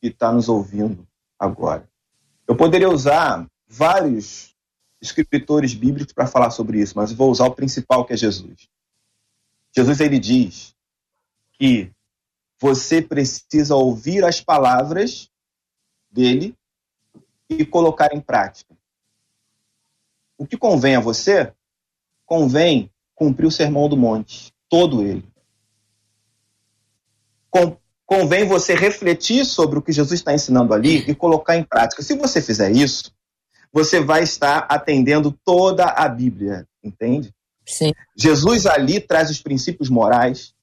que está nos ouvindo agora. Eu poderia usar vários escritores bíblicos para falar sobre isso, mas vou usar o principal que é Jesus. Jesus ele diz que você precisa ouvir as palavras dele e colocar em prática. O que convém a você? Convém cumprir o sermão do monte, todo ele convém você refletir sobre o que Jesus está ensinando ali e colocar em prática. Se você fizer isso, você vai estar atendendo toda a Bíblia, entende? Sim. Jesus ali traz os princípios morais,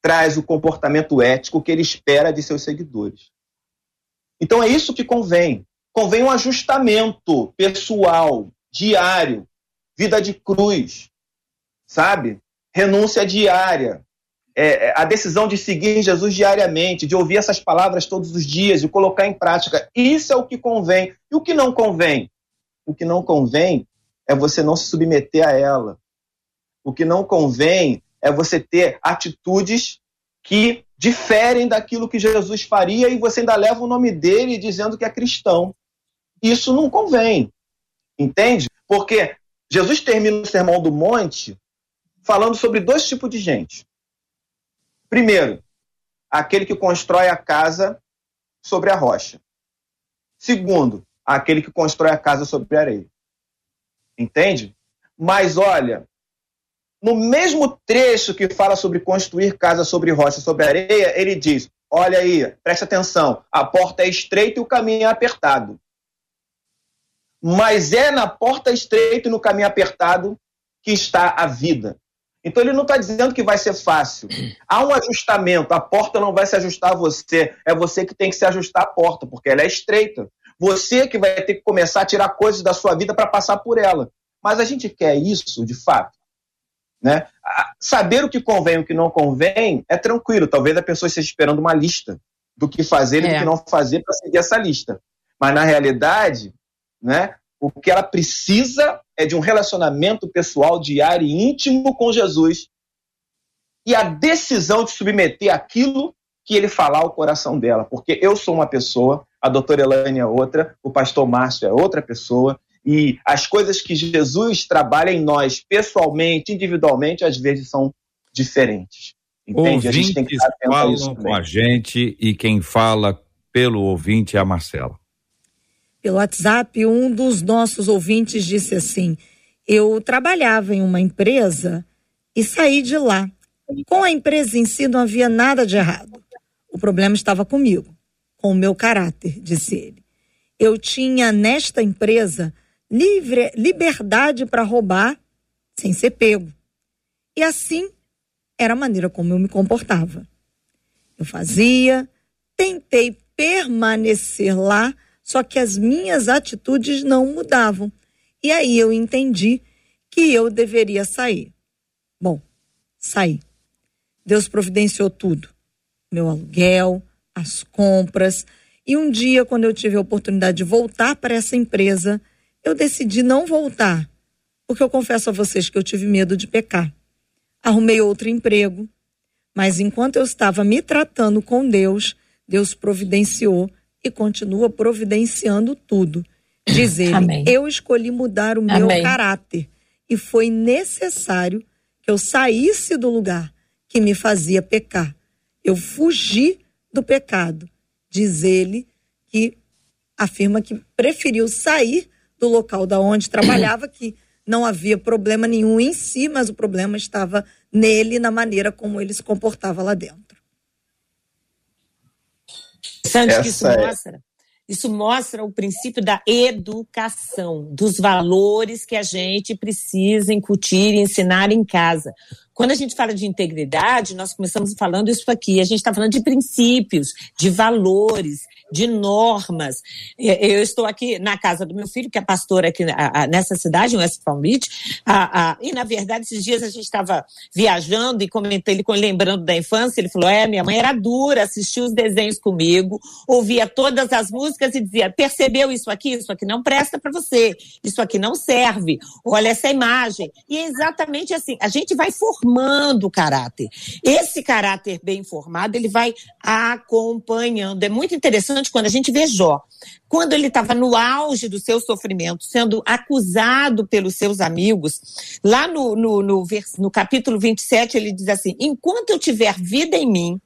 traz o comportamento ético que ele espera de seus seguidores. Então é isso que convém. Convém um ajustamento pessoal, diário, vida de cruz, sabe? Renúncia diária, é, é, a decisão de seguir Jesus diariamente, de ouvir essas palavras todos os dias, de colocar em prática. Isso é o que convém. E o que não convém? O que não convém é você não se submeter a ela. O que não convém é você ter atitudes que diferem daquilo que Jesus faria e você ainda leva o nome dele dizendo que é cristão. Isso não convém. Entende? Porque Jesus termina o Sermão do Monte falando sobre dois tipos de gente Primeiro, aquele que constrói a casa sobre a rocha. Segundo, aquele que constrói a casa sobre a areia. Entende? Mas olha, no mesmo trecho que fala sobre construir casa sobre rocha, sobre areia, ele diz: olha aí, preste atenção, a porta é estreita e o caminho é apertado. Mas é na porta estreita e no caminho apertado que está a vida. Então ele não está dizendo que vai ser fácil. Há um ajustamento, a porta não vai se ajustar a você, é você que tem que se ajustar à porta, porque ela é estreita. Você que vai ter que começar a tirar coisas da sua vida para passar por ela. Mas a gente quer isso, de fato. Né? Saber o que convém e o que não convém é tranquilo. Talvez a pessoa esteja esperando uma lista do que fazer e é. do que não fazer para seguir essa lista. Mas na realidade, né, o que ela precisa é de um relacionamento pessoal diário e íntimo com Jesus e a decisão de submeter aquilo que ele falar ao coração dela. Porque eu sou uma pessoa, a doutora Elaine é outra, o pastor Márcio é outra pessoa, e as coisas que Jesus trabalha em nós, pessoalmente, individualmente, às vezes são diferentes. Entende? Ouvintes a gente tem que falam a com a gente e quem fala pelo ouvinte é a Marcela pelo WhatsApp, um dos nossos ouvintes disse assim: Eu trabalhava em uma empresa e saí de lá. Com a empresa em si não havia nada de errado. O problema estava comigo, com o meu caráter, disse ele. Eu tinha nesta empresa livre, liberdade para roubar sem ser pego. E assim era a maneira como eu me comportava. Eu fazia, tentei permanecer lá, só que as minhas atitudes não mudavam. E aí eu entendi que eu deveria sair. Bom, saí. Deus providenciou tudo: meu aluguel, as compras. E um dia, quando eu tive a oportunidade de voltar para essa empresa, eu decidi não voltar, porque eu confesso a vocês que eu tive medo de pecar. Arrumei outro emprego, mas enquanto eu estava me tratando com Deus, Deus providenciou e continua providenciando tudo. Diz ele, Amém. eu escolhi mudar o Amém. meu caráter e foi necessário que eu saísse do lugar que me fazia pecar. Eu fugi do pecado. Diz ele que afirma que preferiu sair do local da onde trabalhava, que não havia problema nenhum em si, mas o problema estava nele, na maneira como ele se comportava lá dentro. Interessante que isso é... mostra. Isso mostra o princípio da educação, dos valores que a gente precisa incutir e ensinar em casa. Quando a gente fala de integridade, nós começamos falando isso aqui. A gente está falando de princípios, de valores, de normas. Eu estou aqui na casa do meu filho, que é pastor aqui nessa cidade, em West Palm Beach, e na verdade esses dias a gente estava viajando e comentei ele lembrando da infância, ele falou, é, minha mãe era dura, assistia os desenhos comigo, ouvia todas as músicas e dizia, percebeu isso aqui? Isso aqui não presta para você, isso aqui não serve, olha essa imagem. E é exatamente assim, a gente vai formando o caráter. Esse caráter bem formado, ele vai acompanhando. É muito interessante interessante quando a gente vê Jó. Quando ele estava no auge do seu sofrimento, sendo acusado pelos seus amigos, lá no, no, no, no capítulo 27, ele diz assim: Enquanto eu tiver vida em mim,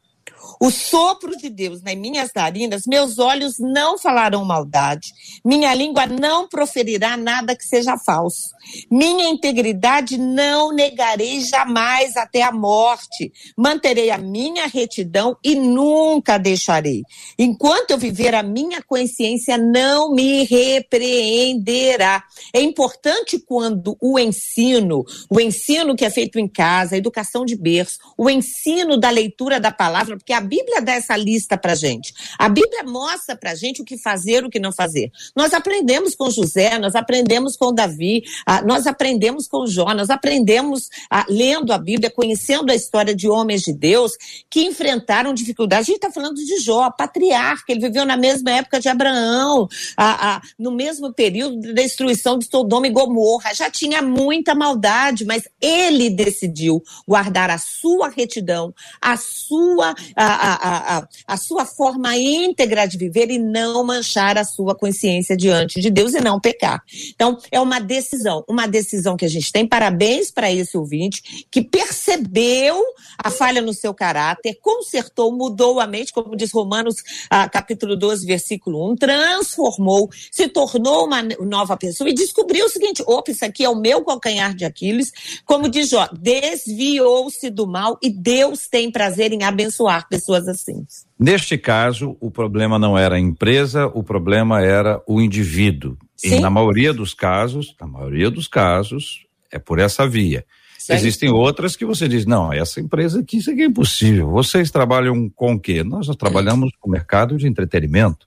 o sopro de Deus nas minhas narinas, meus olhos não falarão maldade, minha língua não proferirá nada que seja falso. Minha integridade não negarei jamais até a morte. Manterei a minha retidão e nunca deixarei. Enquanto eu viver, a minha consciência não me repreenderá. É importante quando o ensino, o ensino que é feito em casa, a educação de berço, o ensino da leitura da palavra, porque a Bíblia dá essa lista para gente. A Bíblia mostra para gente o que fazer, o que não fazer. Nós aprendemos com José, nós aprendemos com Davi, ah, nós aprendemos com Jó, nós aprendemos ah, lendo a Bíblia, conhecendo a história de homens de Deus que enfrentaram dificuldades. A gente está falando de Jó, patriarca, ele viveu na mesma época de Abraão, ah, no mesmo período da destruição de Sodoma e Gomorra. Já tinha muita maldade, mas ele decidiu guardar a sua retidão, a sua, a, a, a, sua forma íntegra de viver e não manchar a sua consciência diante de Deus e não pecar. Então, é uma decisão, uma decisão que a gente tem. Parabéns para esse ouvinte que percebeu a falha no seu caráter, consertou, mudou a mente, como diz Romanos ah, capítulo 12, versículo 1, transformou, se tornou uma nova pessoa e descobriu o seguinte: opa, isso aqui é o meu calcanhar de Aquiles. Como diz Jó, desviou-se do mal e Deus tem prazer em abençoar pessoas assim. Neste caso, o problema não era a empresa, o problema era o indivíduo. Sim. E na maioria dos casos, na maioria dos casos, é por essa via. Existem outras que você diz, não, essa empresa aqui, isso aqui é impossível. Vocês trabalham com o quê? Nós trabalhamos com o mercado de entretenimento.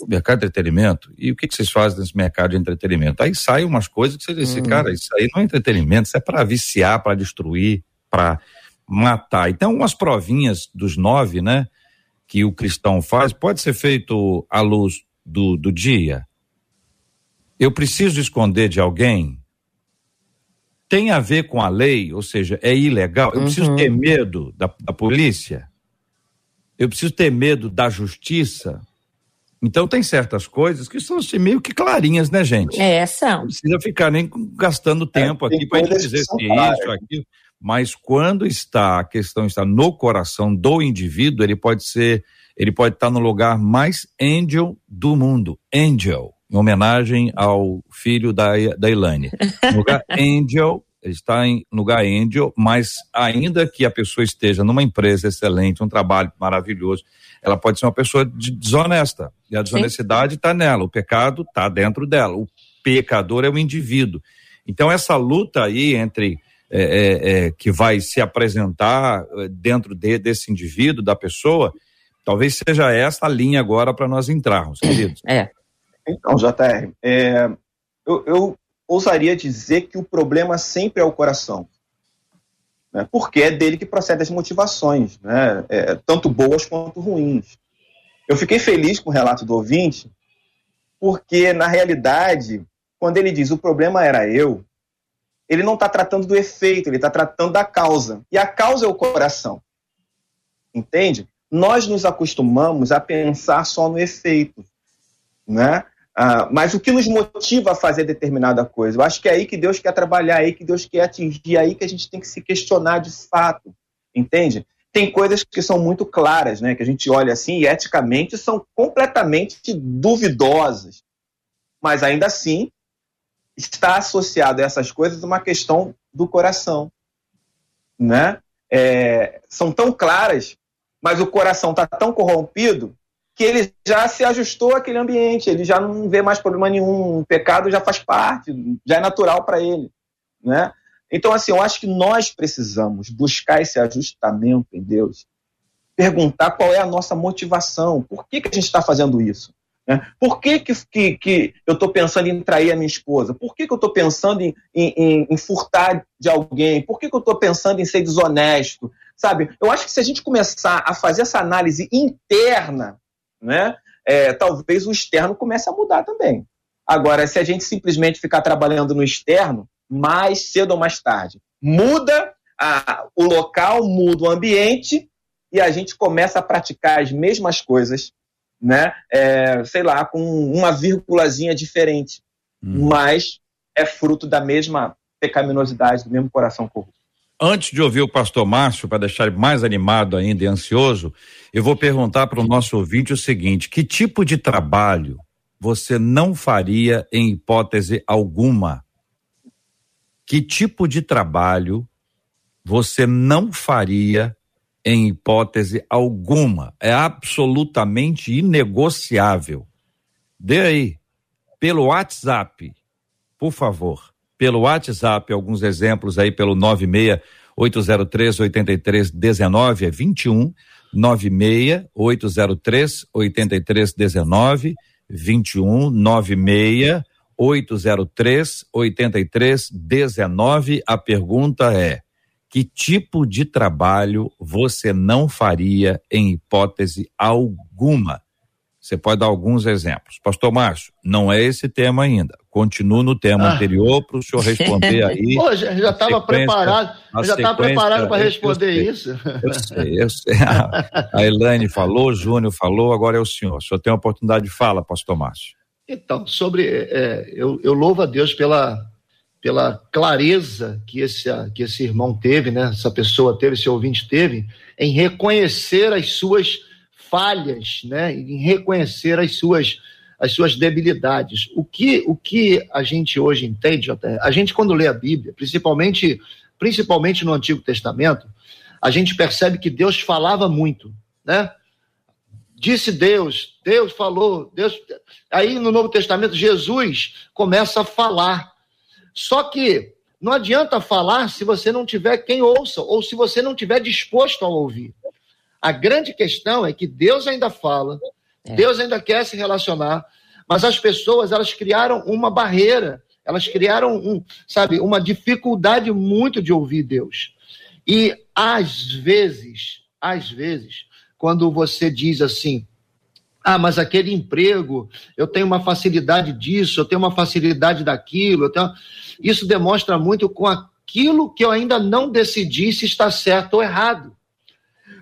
O mercado de entretenimento. E o que, que vocês fazem nesse mercado de entretenimento? Aí saem umas coisas que você diz, hum. cara, isso aí não é entretenimento, isso é para viciar, para destruir, para matar. Então, umas provinhas dos nove, né, que o cristão faz, pode ser feito à luz do, do dia. Eu preciso esconder de alguém? Tem a ver com a lei, ou seja, é ilegal? Eu uhum. preciso ter medo da, da polícia? Eu preciso ter medo da justiça? Então tem certas coisas que são assim, meio que clarinhas, né, gente? É, são. Não precisa ficar nem gastando é, tempo é, aqui para dizer se isso, aquilo. Mas quando está, a questão está no coração do indivíduo, ele pode ser, ele pode estar no lugar mais angel do mundo. Angel, em homenagem ao filho da, da Ilane. lugar angel, está em lugar angel, mas ainda que a pessoa esteja numa empresa excelente, um trabalho maravilhoso, ela pode ser uma pessoa desonesta. E a desonestidade está nela, o pecado está dentro dela. O pecador é o indivíduo. Então, essa luta aí entre é, é, é, que vai se apresentar é, dentro de, desse indivíduo, da pessoa, Talvez seja essa a linha agora para nós entrarmos, queridos. É. Então, JR, é, eu, eu ousaria dizer que o problema sempre é o coração. Né? Porque é dele que procedem as motivações, né? É, tanto boas quanto ruins. Eu fiquei feliz com o relato do ouvinte, porque, na realidade, quando ele diz o problema era eu, ele não está tratando do efeito, ele está tratando da causa. E a causa é o coração. Entende? Nós nos acostumamos a pensar só no efeito. Né? Ah, mas o que nos motiva a fazer determinada coisa? Eu acho que é aí que Deus quer trabalhar, é aí que Deus quer atingir, é aí que a gente tem que se questionar de fato. Entende? Tem coisas que são muito claras, né? Que a gente olha assim e eticamente são completamente duvidosas. Mas ainda assim, está associado a essas coisas uma questão do coração, né? É, são tão claras, mas o coração está tão corrompido que ele já se ajustou àquele ambiente, ele já não vê mais problema nenhum, o pecado já faz parte, já é natural para ele, né? Então, assim, eu acho que nós precisamos buscar esse ajustamento em Deus, perguntar qual é a nossa motivação, por que, que a gente está fazendo isso? Né? Por que, que, que, eu estou pensando em trair a minha esposa? Por que, que eu estou pensando em, em, em, furtar de alguém? Por que, que eu estou pensando em ser desonesto? Sabe? Eu acho que se a gente começar a fazer essa análise interna, né, é, talvez o externo comece a mudar também. Agora, se a gente simplesmente ficar trabalhando no externo, mais cedo ou mais tarde, muda a, o local, muda o ambiente e a gente começa a praticar as mesmas coisas né? É, sei lá, com uma vírgulazinha diferente, hum. mas é fruto da mesma pecaminosidade, do mesmo coração corrupto. Antes de ouvir o pastor Márcio, para deixar ele mais animado ainda e ansioso, eu vou perguntar para o nosso ouvinte o seguinte: que tipo de trabalho você não faria em hipótese alguma? Que tipo de trabalho você não faria em hipótese alguma. É absolutamente inegociável. Dê aí, pelo WhatsApp, por favor. Pelo WhatsApp, alguns exemplos aí pelo 96 803 8319 é 21 96 803 8319 21 96 803 8319. A pergunta é: que tipo de trabalho você não faria em hipótese alguma? Você pode dar alguns exemplos. Pastor Márcio, não é esse tema ainda. Continuo no tema ah. anterior para o senhor responder aí. Pô, já estava preparado, já estava preparado para responder eu isso. Eu sei, eu sei. A Elaine falou, o Júnior falou, agora é o senhor. O senhor tem a oportunidade de fala, pastor Márcio. Então, sobre. É, eu, eu louvo a Deus pela, pela clareza que esse, que esse irmão teve, né? essa pessoa teve, esse ouvinte teve, em reconhecer as suas falhas, né? em reconhecer as suas, as suas debilidades. O que, o que a gente hoje entende, a gente quando lê a Bíblia, principalmente, principalmente no Antigo Testamento, a gente percebe que Deus falava muito, né? Disse Deus, Deus falou, Deus. Aí no Novo Testamento Jesus começa a falar só que não adianta falar se você não tiver quem ouça, ou se você não tiver disposto a ouvir. A grande questão é que Deus ainda fala, é. Deus ainda quer se relacionar, mas as pessoas elas criaram uma barreira, elas criaram um, sabe, uma dificuldade muito de ouvir Deus. E às vezes, às vezes, quando você diz assim, ah, mas aquele emprego, eu tenho uma facilidade disso, eu tenho uma facilidade daquilo. Tenho... Isso demonstra muito com aquilo que eu ainda não decidi se está certo ou errado.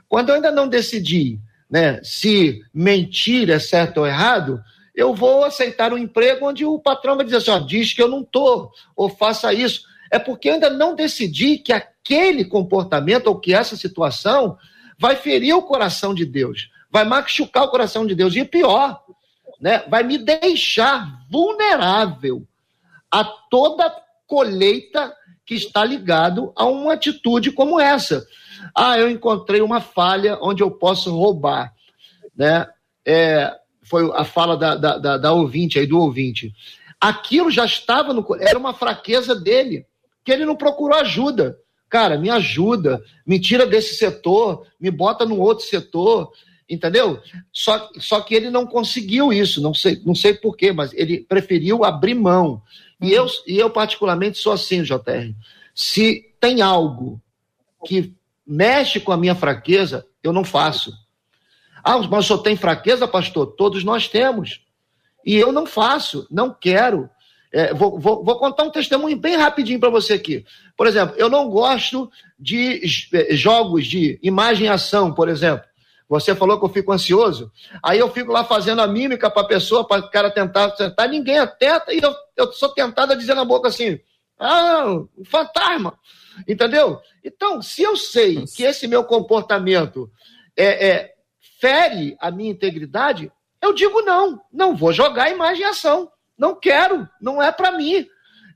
Quando eu ainda não decidi né, se mentir é certo ou errado, eu vou aceitar um emprego onde o patrão vai dizer assim: ó, diz que eu não estou, ou faça isso. É porque eu ainda não decidi que aquele comportamento ou que essa situação vai ferir o coração de Deus vai machucar o coração de Deus. E pior, né, vai me deixar vulnerável a toda colheita que está ligado a uma atitude como essa. Ah, eu encontrei uma falha onde eu posso roubar, né? É, foi a fala da, da, da, da ouvinte aí, do ouvinte. Aquilo já estava no. Era uma fraqueza dele, que ele não procurou ajuda. Cara, me ajuda, me tira desse setor, me bota num outro setor. Entendeu? Só, só que ele não conseguiu isso, não sei, não sei porquê, mas ele preferiu abrir mão. E eu, e eu particularmente sou assim, JR. Se tem algo que mexe com a minha fraqueza, eu não faço. Ah, mas só tem fraqueza, pastor? Todos nós temos. E eu não faço, não quero. É, vou, vou, vou, contar um testemunho bem rapidinho para você aqui. Por exemplo, eu não gosto de é, jogos de imagem e ação, por exemplo. Você falou que eu fico ansioso, aí eu fico lá fazendo a mímica para a pessoa, para o cara tentar sentar, ninguém atenta, e eu, eu sou tentado a dizer na boca assim: ah, fantasma. Entendeu? Então, se eu sei que esse meu comportamento é, é fere a minha integridade, eu digo não, não vou jogar imagem e ação. Não quero, não é para mim.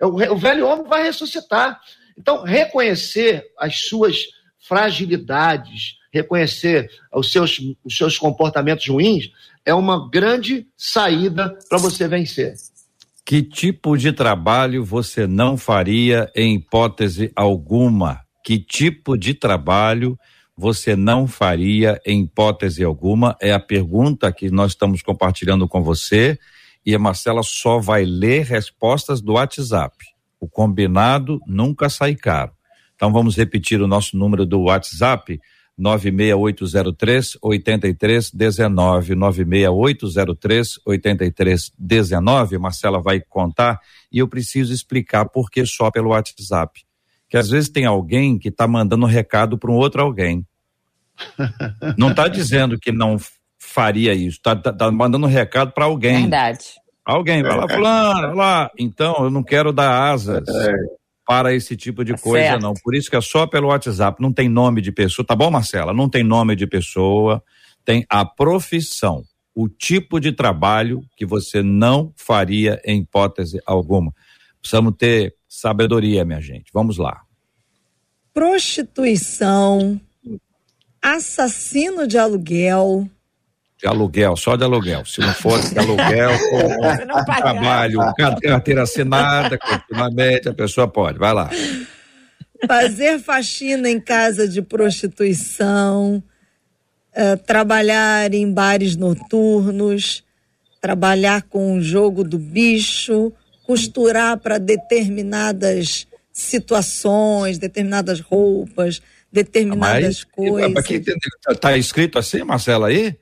O, o velho homem vai ressuscitar. Então, reconhecer as suas fragilidades, reconhecer os seus, os seus comportamentos ruins, é uma grande saída para você vencer. Que tipo de trabalho você não faria em hipótese alguma? Que tipo de trabalho você não faria em hipótese alguma? É a pergunta que nós estamos compartilhando com você e a Marcela só vai ler respostas do WhatsApp. O combinado nunca sai caro. Então vamos repetir o nosso número do WhatsApp: 96803 8319 96803 8319. Marcela vai contar e eu preciso explicar por que só pelo WhatsApp. Que às vezes tem alguém que está mandando um recado para um outro alguém. Não está dizendo que não faria isso, está tá, tá mandando um recado para alguém. Verdade. Alguém vai lá, fulano, lá. Então, eu não quero dar asas. É para esse tipo de tá coisa, certo. não. Por isso que é só pelo WhatsApp, não tem nome de pessoa. Tá bom, Marcela? Não tem nome de pessoa, tem a profissão, o tipo de trabalho que você não faria em hipótese alguma. Precisamos ter sabedoria, minha gente. Vamos lá. Prostituição, assassino de aluguel, de aluguel, só de aluguel. Se não fosse de aluguel, com trabalho, carteira assinada, continuamente, a pessoa pode. Vai lá. Fazer faxina em casa de prostituição, uh, trabalhar em bares noturnos, trabalhar com o jogo do bicho, costurar para determinadas situações, determinadas roupas, determinadas Mas, coisas. Está escrito assim, Marcela, aí?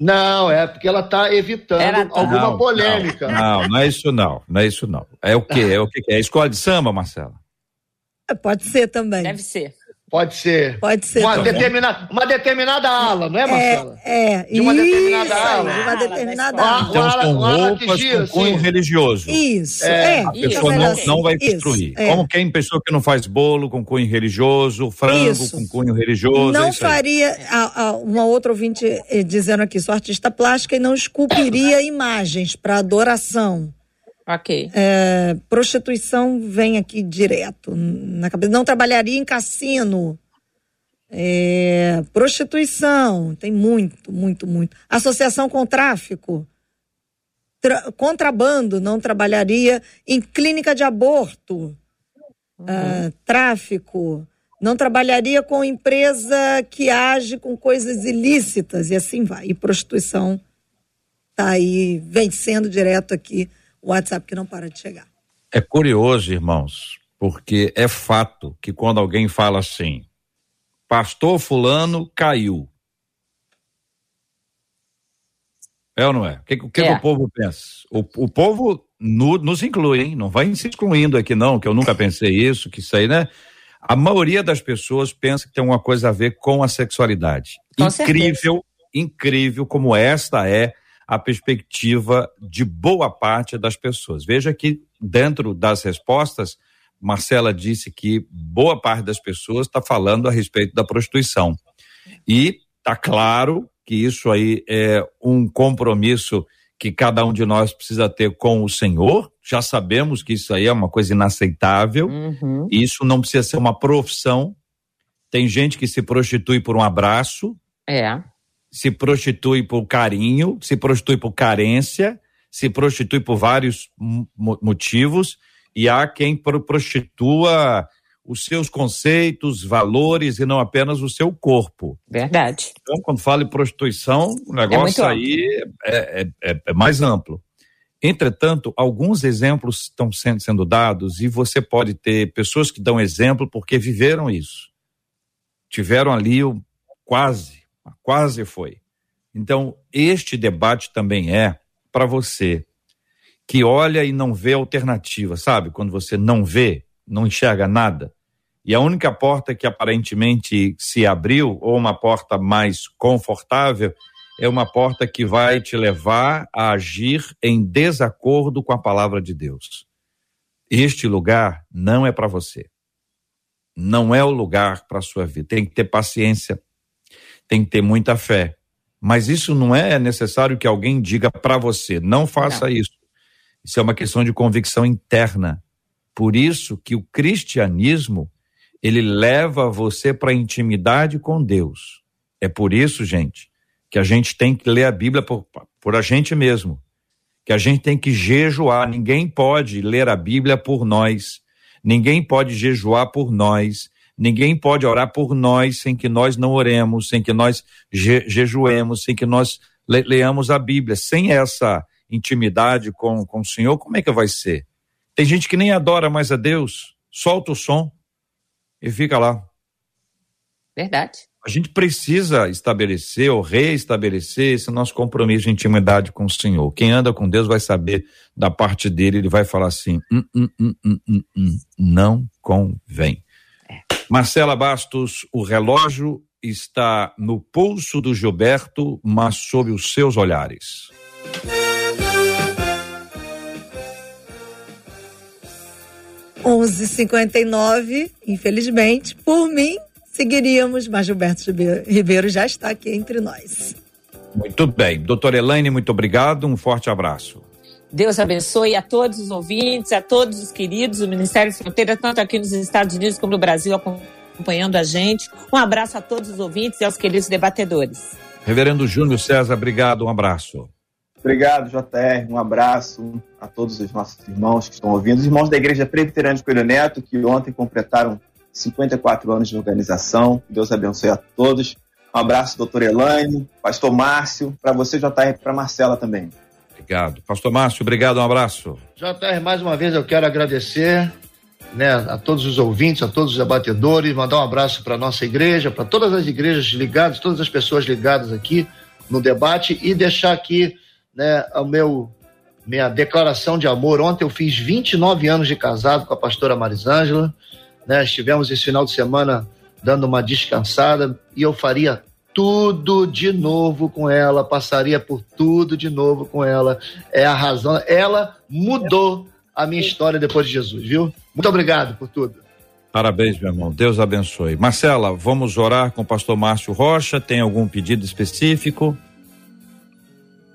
Não, é porque ela está evitando tá. alguma não, polêmica. Não, não, não, é isso não, não é isso não. É o quê? É o quê? É escola de samba, Marcela? É, pode ser também. Deve ser. Pode ser. Pode ser. Uma, determinada, uma determinada ala, não é, Marcela? É, é. De uma isso, determinada ala. De uma determinada ala. Então são roupas com cunho religioso. Isso, é. é. A pessoa não, não vai construir. É. Como quem pessoa que não faz bolo com cunho religioso, frango isso. com cunho religioso. Não faria, a, a, uma outra ouvinte eh, dizendo aqui, sou artista plástica e não esculpiria imagens para adoração. Ok. É, prostituição vem aqui direto na cabeça. Não trabalharia em cassino. É, prostituição, tem muito, muito, muito. Associação com tráfico. Tra contrabando, não trabalharia em clínica de aborto. Uhum. É, tráfico. Não trabalharia com empresa que age com coisas ilícitas e assim vai. E prostituição está aí vencendo direto aqui o WhatsApp que não para de chegar. É curioso, irmãos, porque é fato que quando alguém fala assim, pastor fulano caiu. É ou não é? O que, o, que é. o povo pensa? O, o povo no, nos inclui, hein? Não vai se excluindo aqui, não, que eu nunca pensei isso, que isso aí, né? A maioria das pessoas pensa que tem uma coisa a ver com a sexualidade. Com incrível, certeza. incrível como esta é a perspectiva de boa parte das pessoas. Veja que dentro das respostas, Marcela disse que boa parte das pessoas está falando a respeito da prostituição. E está claro que isso aí é um compromisso que cada um de nós precisa ter com o Senhor. Já sabemos que isso aí é uma coisa inaceitável. Uhum. Isso não precisa ser uma profissão. Tem gente que se prostitui por um abraço. É se prostitui por carinho, se prostitui por carência, se prostitui por vários motivos, e há quem prostitua os seus conceitos, valores e não apenas o seu corpo. Verdade. Então, quando fala em prostituição, o negócio é aí é, é, é, é, mais amplo. Entretanto, alguns exemplos estão sendo, sendo dados e você pode ter pessoas que dão exemplo porque viveram isso. Tiveram ali o quase, quase foi. Então, este debate também é para você que olha e não vê alternativa, sabe? Quando você não vê, não enxerga nada. E a única porta que aparentemente se abriu, ou uma porta mais confortável, é uma porta que vai te levar a agir em desacordo com a palavra de Deus. Este lugar não é para você. Não é o lugar para a sua vida. Tem que ter paciência, tem que ter muita fé. Mas isso não é necessário que alguém diga para você, não faça não. isso. Isso é uma questão de convicção interna. Por isso que o cristianismo, ele leva você para a intimidade com Deus. É por isso, gente, que a gente tem que ler a Bíblia por, por a gente mesmo. Que a gente tem que jejuar. Ninguém pode ler a Bíblia por nós. Ninguém pode jejuar por nós. Ninguém pode orar por nós sem que nós não oremos, sem que nós je jejuemos, sem que nós le leamos a Bíblia. Sem essa intimidade com, com o Senhor, como é que vai ser? Tem gente que nem adora mais a Deus, solta o som e fica lá. Verdade. A gente precisa estabelecer ou reestabelecer esse nosso compromisso de intimidade com o Senhor. Quem anda com Deus vai saber da parte dele, ele vai falar assim: hum, hum, hum, hum, hum, hum não convém. Marcela Bastos, o relógio está no pulso do Gilberto, mas sob os seus olhares. 11:59, infelizmente, por mim seguiríamos, mas Gilberto Ribeiro já está aqui entre nós. Muito bem. Doutora Elaine, muito obrigado. Um forte abraço. Deus abençoe a todos os ouvintes, a todos os queridos, o Ministério Fronteira, tanto aqui nos Estados Unidos como no Brasil, acompanhando a gente. Um abraço a todos os ouvintes e aos queridos debatedores. Reverendo Júnior César, obrigado. Um abraço. Obrigado, JR. Um abraço a todos os nossos irmãos que estão ouvindo. Os irmãos da Igreja Presbiteriana de Coelho Neto, que ontem completaram 54 anos de organização. Deus abençoe a todos. Um abraço, doutor Elaine, pastor Márcio, para você, JR, e para Marcela também. Obrigado. Pastor Márcio, obrigado, um abraço. JR, mais uma vez eu quero agradecer né, a todos os ouvintes, a todos os abatedores, mandar um abraço para nossa igreja, para todas as igrejas ligadas, todas as pessoas ligadas aqui no debate e deixar aqui né, meu minha declaração de amor. Ontem eu fiz 29 anos de casado com a pastora Marisângela, né? Estivemos esse final de semana dando uma descansada e eu faria tudo de novo com ela, passaria por tudo de novo com ela. É a razão, ela mudou a minha história depois de Jesus, viu? Muito obrigado por tudo. Parabéns, meu irmão. Deus abençoe. Marcela, vamos orar com o pastor Márcio Rocha. Tem algum pedido específico?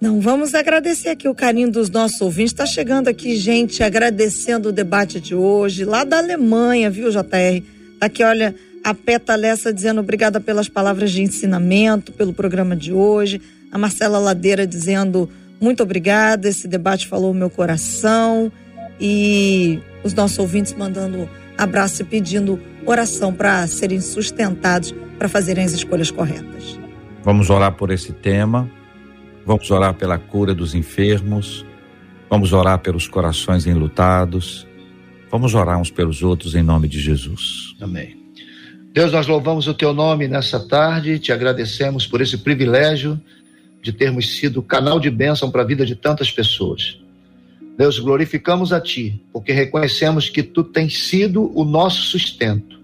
Não, vamos agradecer aqui o carinho dos nossos ouvintes. Está chegando aqui gente agradecendo o debate de hoje, lá da Alemanha, viu, JR? Tá aqui, olha, a Peta Lessa dizendo obrigada pelas palavras de ensinamento, pelo programa de hoje. A Marcela Ladeira dizendo muito obrigada, esse debate falou o meu coração. E os nossos ouvintes mandando abraço e pedindo oração para serem sustentados para fazerem as escolhas corretas. Vamos orar por esse tema. Vamos orar pela cura dos enfermos. Vamos orar pelos corações enlutados. Vamos orar uns pelos outros em nome de Jesus. Amém. Deus, nós louvamos o teu nome nessa tarde, te agradecemos por esse privilégio de termos sido canal de bênção para a vida de tantas pessoas. Deus, glorificamos a ti, porque reconhecemos que tu tens sido o nosso sustento.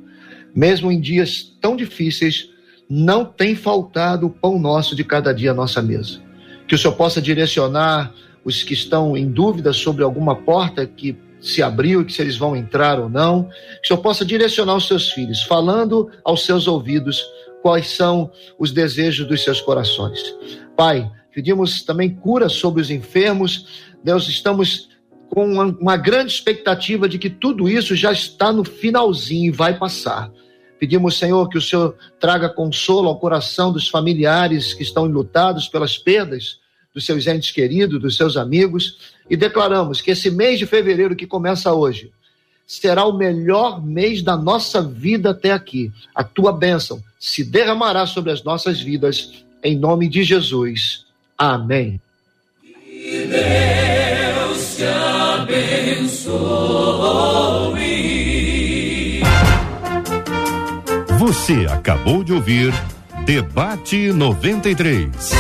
Mesmo em dias tão difíceis, não tem faltado o pão nosso de cada dia à nossa mesa que o Senhor possa direcionar os que estão em dúvida sobre alguma porta que se abriu que se eles vão entrar ou não, que o Senhor possa direcionar os seus filhos, falando aos seus ouvidos quais são os desejos dos seus corações. Pai, pedimos também cura sobre os enfermos. Deus, estamos com uma, uma grande expectativa de que tudo isso já está no finalzinho e vai passar. Pedimos, Senhor, que o Senhor traga consolo ao coração dos familiares que estão enlutados pelas perdas dos seus entes queridos, dos seus amigos, e declaramos que esse mês de fevereiro que começa hoje será o melhor mês da nossa vida até aqui. A tua bênção se derramará sobre as nossas vidas, em nome de Jesus. Amém. Que Deus te abençoe. Você acabou de ouvir Debate 93.